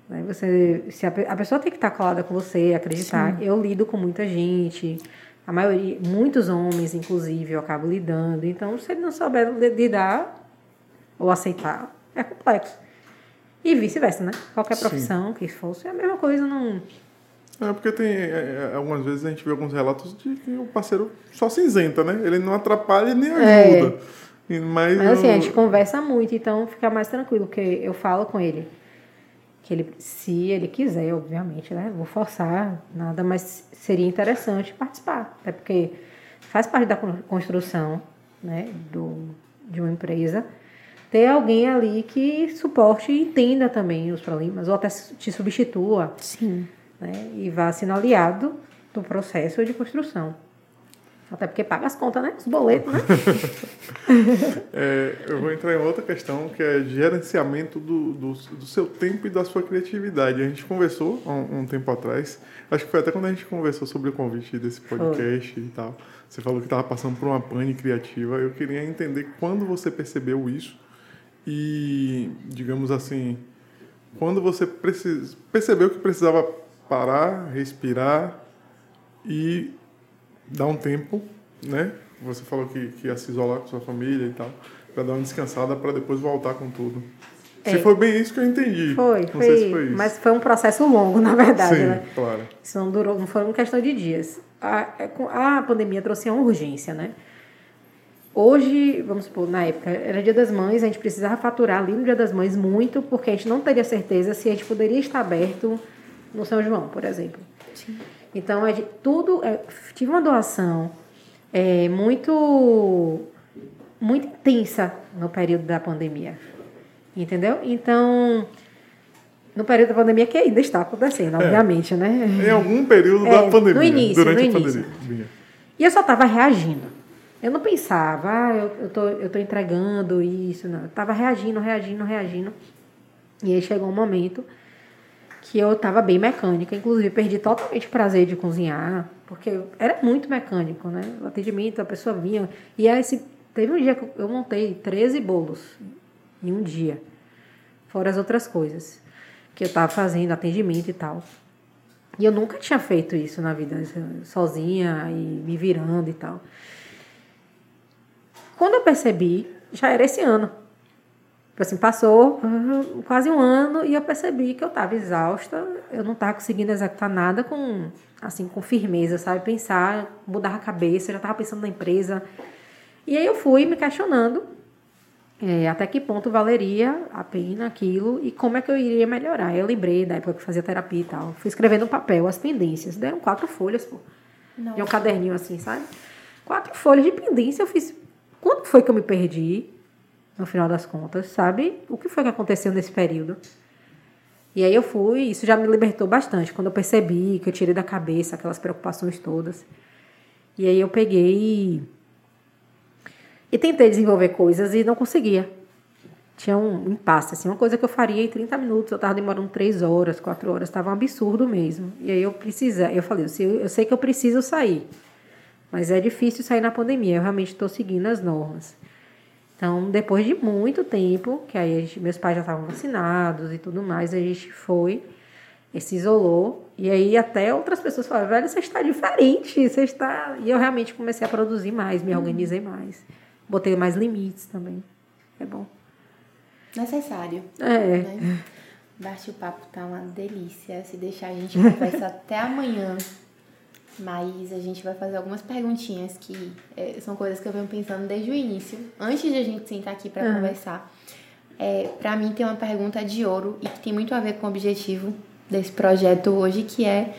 Né? Você, se a, a pessoa tem que estar colada com você, acreditar. Eu lido com muita gente, a maioria, muitos homens, inclusive, eu acabo lidando. Então, se ele não souber li- lidar ou aceitar, é complexo. E vice-versa, né? Qualquer Sim. profissão que fosse, é a mesma coisa, não. É porque tem. é, é, algumas vezes a gente vê alguns relatos de que o parceiro só cinzenta, né? Ele não atrapalha e nem É. ajuda. E- Mas, Mas assim, o- a gente conversa muito, então fica mais tranquilo, porque eu falo com ele. Que ele, se ele quiser, obviamente, né? Vou forçar nada, mas seria interessante participar. Até porque faz parte da con- construção né, do, de uma empresa. Ter alguém ali que suporte e entenda também os problemas, ou até te substitua Sim. né? E vá sendo aliado do processo de construção. Até porque paga as contas, né? Os boletos, né? É, eu vou entrar em outra questão que é gerenciamento do, do, do seu tempo e da sua criatividade. A gente conversou um, um tempo atrás, acho que foi até quando a gente conversou sobre o convite desse podcast e tal. Você falou que estava passando por uma pane criativa. Eu queria entender quando você percebeu isso e, digamos assim, quando você precis, percebeu que precisava parar, respirar e dar um tempo, né? Você falou que, que ia se isolar com sua família e tal, para dar uma descansada para depois voltar com tudo. Se É. foi bem isso que eu entendi. Foi, Não foi, sei se foi isso. Mas foi um processo longo, na verdade, Sim, né? claro. Isso não durou, não foi uma questão de dias. A, é a pandemia trouxe uma urgência, né? Hoje, vamos supor, na época, era Dia das Mães, a gente precisava faturar ali no Dia das Mães muito, porque a gente não teria certeza se a gente poderia estar aberto no São João, por exemplo. Então, a gente, tudo. é, tive uma doação é, muito, muito intensa no período da pandemia. Entendeu? Então, no período da pandemia, que ainda está acontecendo, obviamente, né? Em algum período É, da no pandemia. início, durante no a início. pandemia. E eu só estava reagindo. Eu não pensava, ah, eu, eu, tô, eu tô entregando isso, não. Eu estava reagindo, reagindo, reagindo. E aí chegou um momento que eu estava bem mecânica. Inclusive, perdi totalmente o prazer de cozinhar, porque era muito mecânico, né? O atendimento, a pessoa vinha. E aí, esse, teve um dia que eu montei 13 bolos em um dia, fora as outras coisas que eu estava fazendo, atendimento e tal. E eu nunca tinha feito isso na vida, sozinha e me virando e tal. Quando eu percebi, já era esse ano. Tipo assim, passou ah, quase um ano e eu percebi que eu estava exausta, eu não estava conseguindo executar nada com, assim, com firmeza, sabe? Pensar, mudar a cabeça, eu já estava pensando na empresa. E aí eu fui me questionando é, até que ponto valeria a pena aquilo e como é que eu iria melhorar. Eu lembrei da época que fazia terapia e tal. Fui escrevendo no papel as pendências. Deram quatro folhas, pô. De um caderninho assim, sabe? Quatro folhas de pendência. Eu fiz. Quando foi que eu me perdi? No final das contas, sabe? O que foi que aconteceu nesse período? E aí eu fui, isso já me libertou bastante, quando eu percebi que eu tirei da cabeça aquelas preocupações todas. E aí eu peguei e, tentei desenvolver coisas e não conseguia. Tinha um impasse, assim, uma coisa que eu faria em 30 minutos, eu estava demorando 3 horas, 4 horas, estava um absurdo mesmo. E aí eu precisa, eu falei, eu sei que eu preciso sair, mas é difícil sair na pandemia, eu realmente estou seguindo as normas. Então, depois de muito tempo, que aí gente, meus pais já estavam vacinados e tudo mais, a gente foi, se isolou, e aí até outras pessoas falaram, velho, você está diferente, você está... E eu realmente comecei a produzir mais, me organizei mais. Botei mais limites também. É bom. Necessário. É. Né? Bate o papo tá uma delícia. Se deixar a gente conversa até amanhã. Mas a gente vai fazer algumas perguntinhas que é, são coisas que eu venho pensando desde o início, antes de a gente sentar aqui para uhum. conversar. É, para mim tem uma pergunta de ouro e que tem muito a ver com o objetivo desse projeto hoje, que é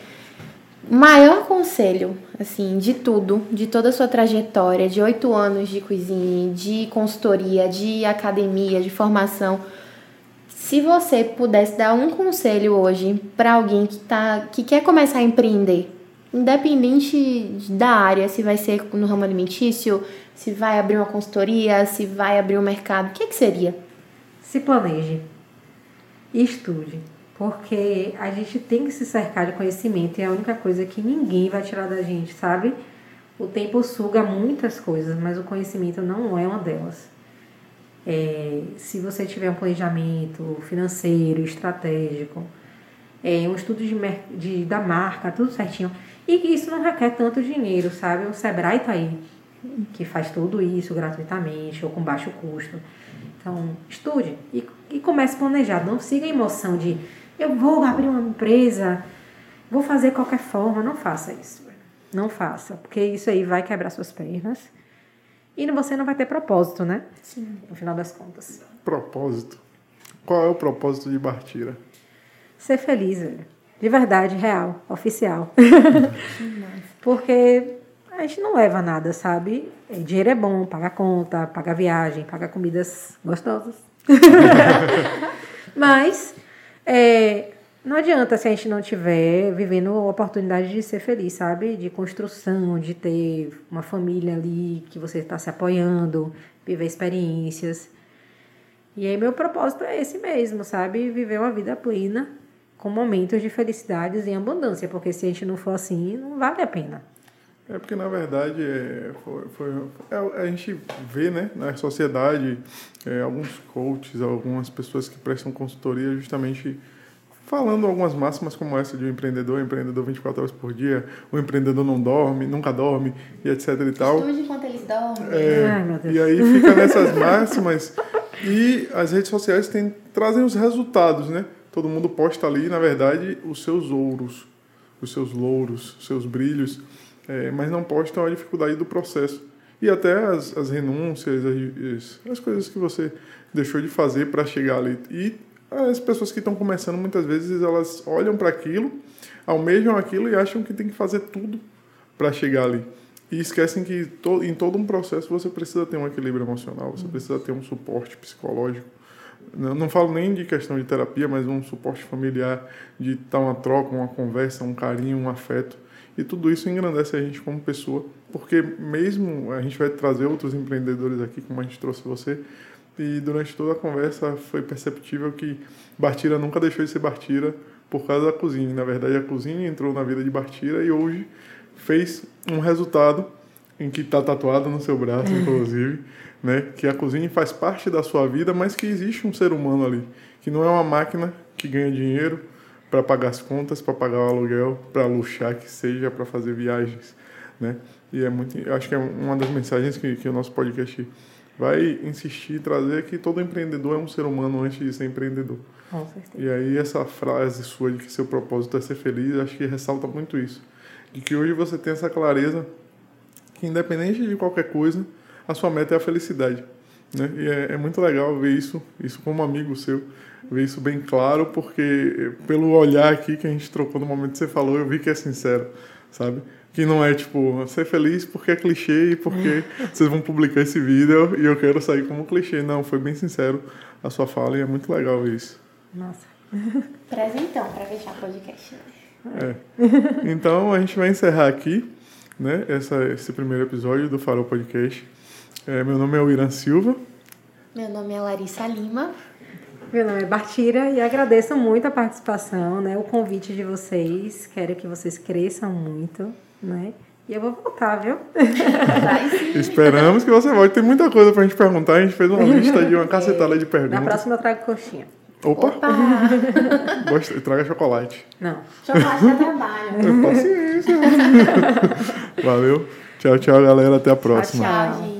maior conselho, assim, de tudo, de toda a sua trajetória, de oito anos de cozinha, de consultoria, de academia, de formação. Se você pudesse dar um conselho hoje para alguém que tá, que quer começar a empreender, independente da área, se vai ser no ramo alimentício, se vai abrir uma consultoria, se vai abrir um mercado, o que, que seria? Se planeje estude, porque a gente tem que se cercar de conhecimento e é a única coisa que ninguém vai tirar da gente, sabe? O tempo suga muitas coisas, mas o conhecimento não é uma delas. É, se você tiver um planejamento financeiro, estratégico, é, um estudo de, de, da marca, tudo certinho, e que isso não requer tanto dinheiro, sabe? O Sebrae tá aí, que faz tudo isso gratuitamente ou com baixo custo. Então, estude e, e comece a planejar. Não siga a emoção de eu vou abrir uma empresa, vou fazer qualquer forma. Não faça isso. Não faça, porque isso aí vai quebrar suas pernas. E você não vai ter propósito, né? Sim. No final das contas. Propósito. Qual é o propósito de Bartira? Ser feliz, velho. De verdade, real, oficial. Porque a gente não leva nada, sabe? Dinheiro é bom, paga conta, paga viagem, paga comidas gostosas. Mas é, não adianta se a gente não tiver vivendo a oportunidade de ser feliz, sabe? De construção, de ter uma família ali que você está se apoiando, viver experiências. E aí meu propósito é esse mesmo, sabe? Viver uma vida plena com momentos de felicidades em abundância, porque se a gente não for assim, não vale a pena. É porque, na verdade, é, foi, foi é, a gente vê né, na sociedade é, alguns coaches, algumas pessoas que prestam consultoria justamente falando algumas máximas como essa de um empreendedor, empreendedor 24 horas por dia, o empreendedor não dorme, nunca dorme, e etc e tal. Estude enquanto eles dormem. É, Ai, e aí fica nessas máximas e as redes sociais têm, trazem os resultados, né? Todo mundo posta ali, na verdade, os seus ouros, os seus louros, os seus brilhos, é, mas não postam a dificuldade do processo. E até as, as renúncias, as, as coisas que você deixou de fazer para chegar ali. E as pessoas que estão começando, muitas vezes, elas olham para aquilo, almejam aquilo e acham que tem que fazer tudo para chegar ali. E esquecem que to, em todo um processo você precisa ter um equilíbrio emocional, você precisa ter um suporte psicológico, não falo nem de questão de terapia, mas um suporte familiar, de estar uma troca, uma conversa, um carinho, um afeto. E tudo isso engrandece a gente como pessoa, porque mesmo a gente vai trazer outros empreendedores aqui, como a gente trouxe você, e durante toda a conversa foi perceptível que Bartira nunca deixou de ser Bartira por causa da cozinha. Na verdade, a cozinha entrou na vida de Bartira e hoje fez um resultado em que está tatuado no seu braço, inclusive né? Que a cozinha faz parte da sua vida, mas que existe um ser humano ali, que não é uma máquina que ganha dinheiro para pagar as contas, para pagar o aluguel, para luxar que seja, para fazer viagens, né? E é muito, eu acho que é uma das mensagens que, que o nosso podcast vai insistir trazer que todo empreendedor é um ser humano antes de ser empreendedor. Com certeza. E aí essa frase sua de que seu propósito é ser feliz, acho que ressalta muito isso. De que hoje você tem essa clareza que independente de qualquer coisa, a sua meta é a felicidade. Né? E é, é, muito legal ver isso, isso como amigo seu, ver isso bem claro, porque pelo olhar aqui que a gente trocou no momento que você falou, eu vi que é sincero, sabe? Que não é tipo, ser feliz porque é clichê e porque vocês vão publicar esse vídeo e eu quero sair como clichê. Não, foi bem sincero a sua fala e é muito legal ver isso. Nossa, Presentão para fechar o podcast. É. Então a gente vai encerrar aqui, né? Essa, esse primeiro episódio do Farol Podcast. É, meu nome é o Irã Silva. Meu nome é Larissa Lima. Meu nome é Bartira e agradeço muito a participação, né? O convite de vocês. Quero que vocês cresçam muito, né? E eu vou voltar, viu? Esperamos que você volte. Tem muita coisa pra gente perguntar. A gente fez uma lista de uma cacetada de perguntas. Na próxima eu trago coxinha. Opa! Opa! Traga chocolate. Não. Chocolate dá trabalho. Paciência. Valeu. Tchau, tchau, galera. Até a próxima. Tchau, gente.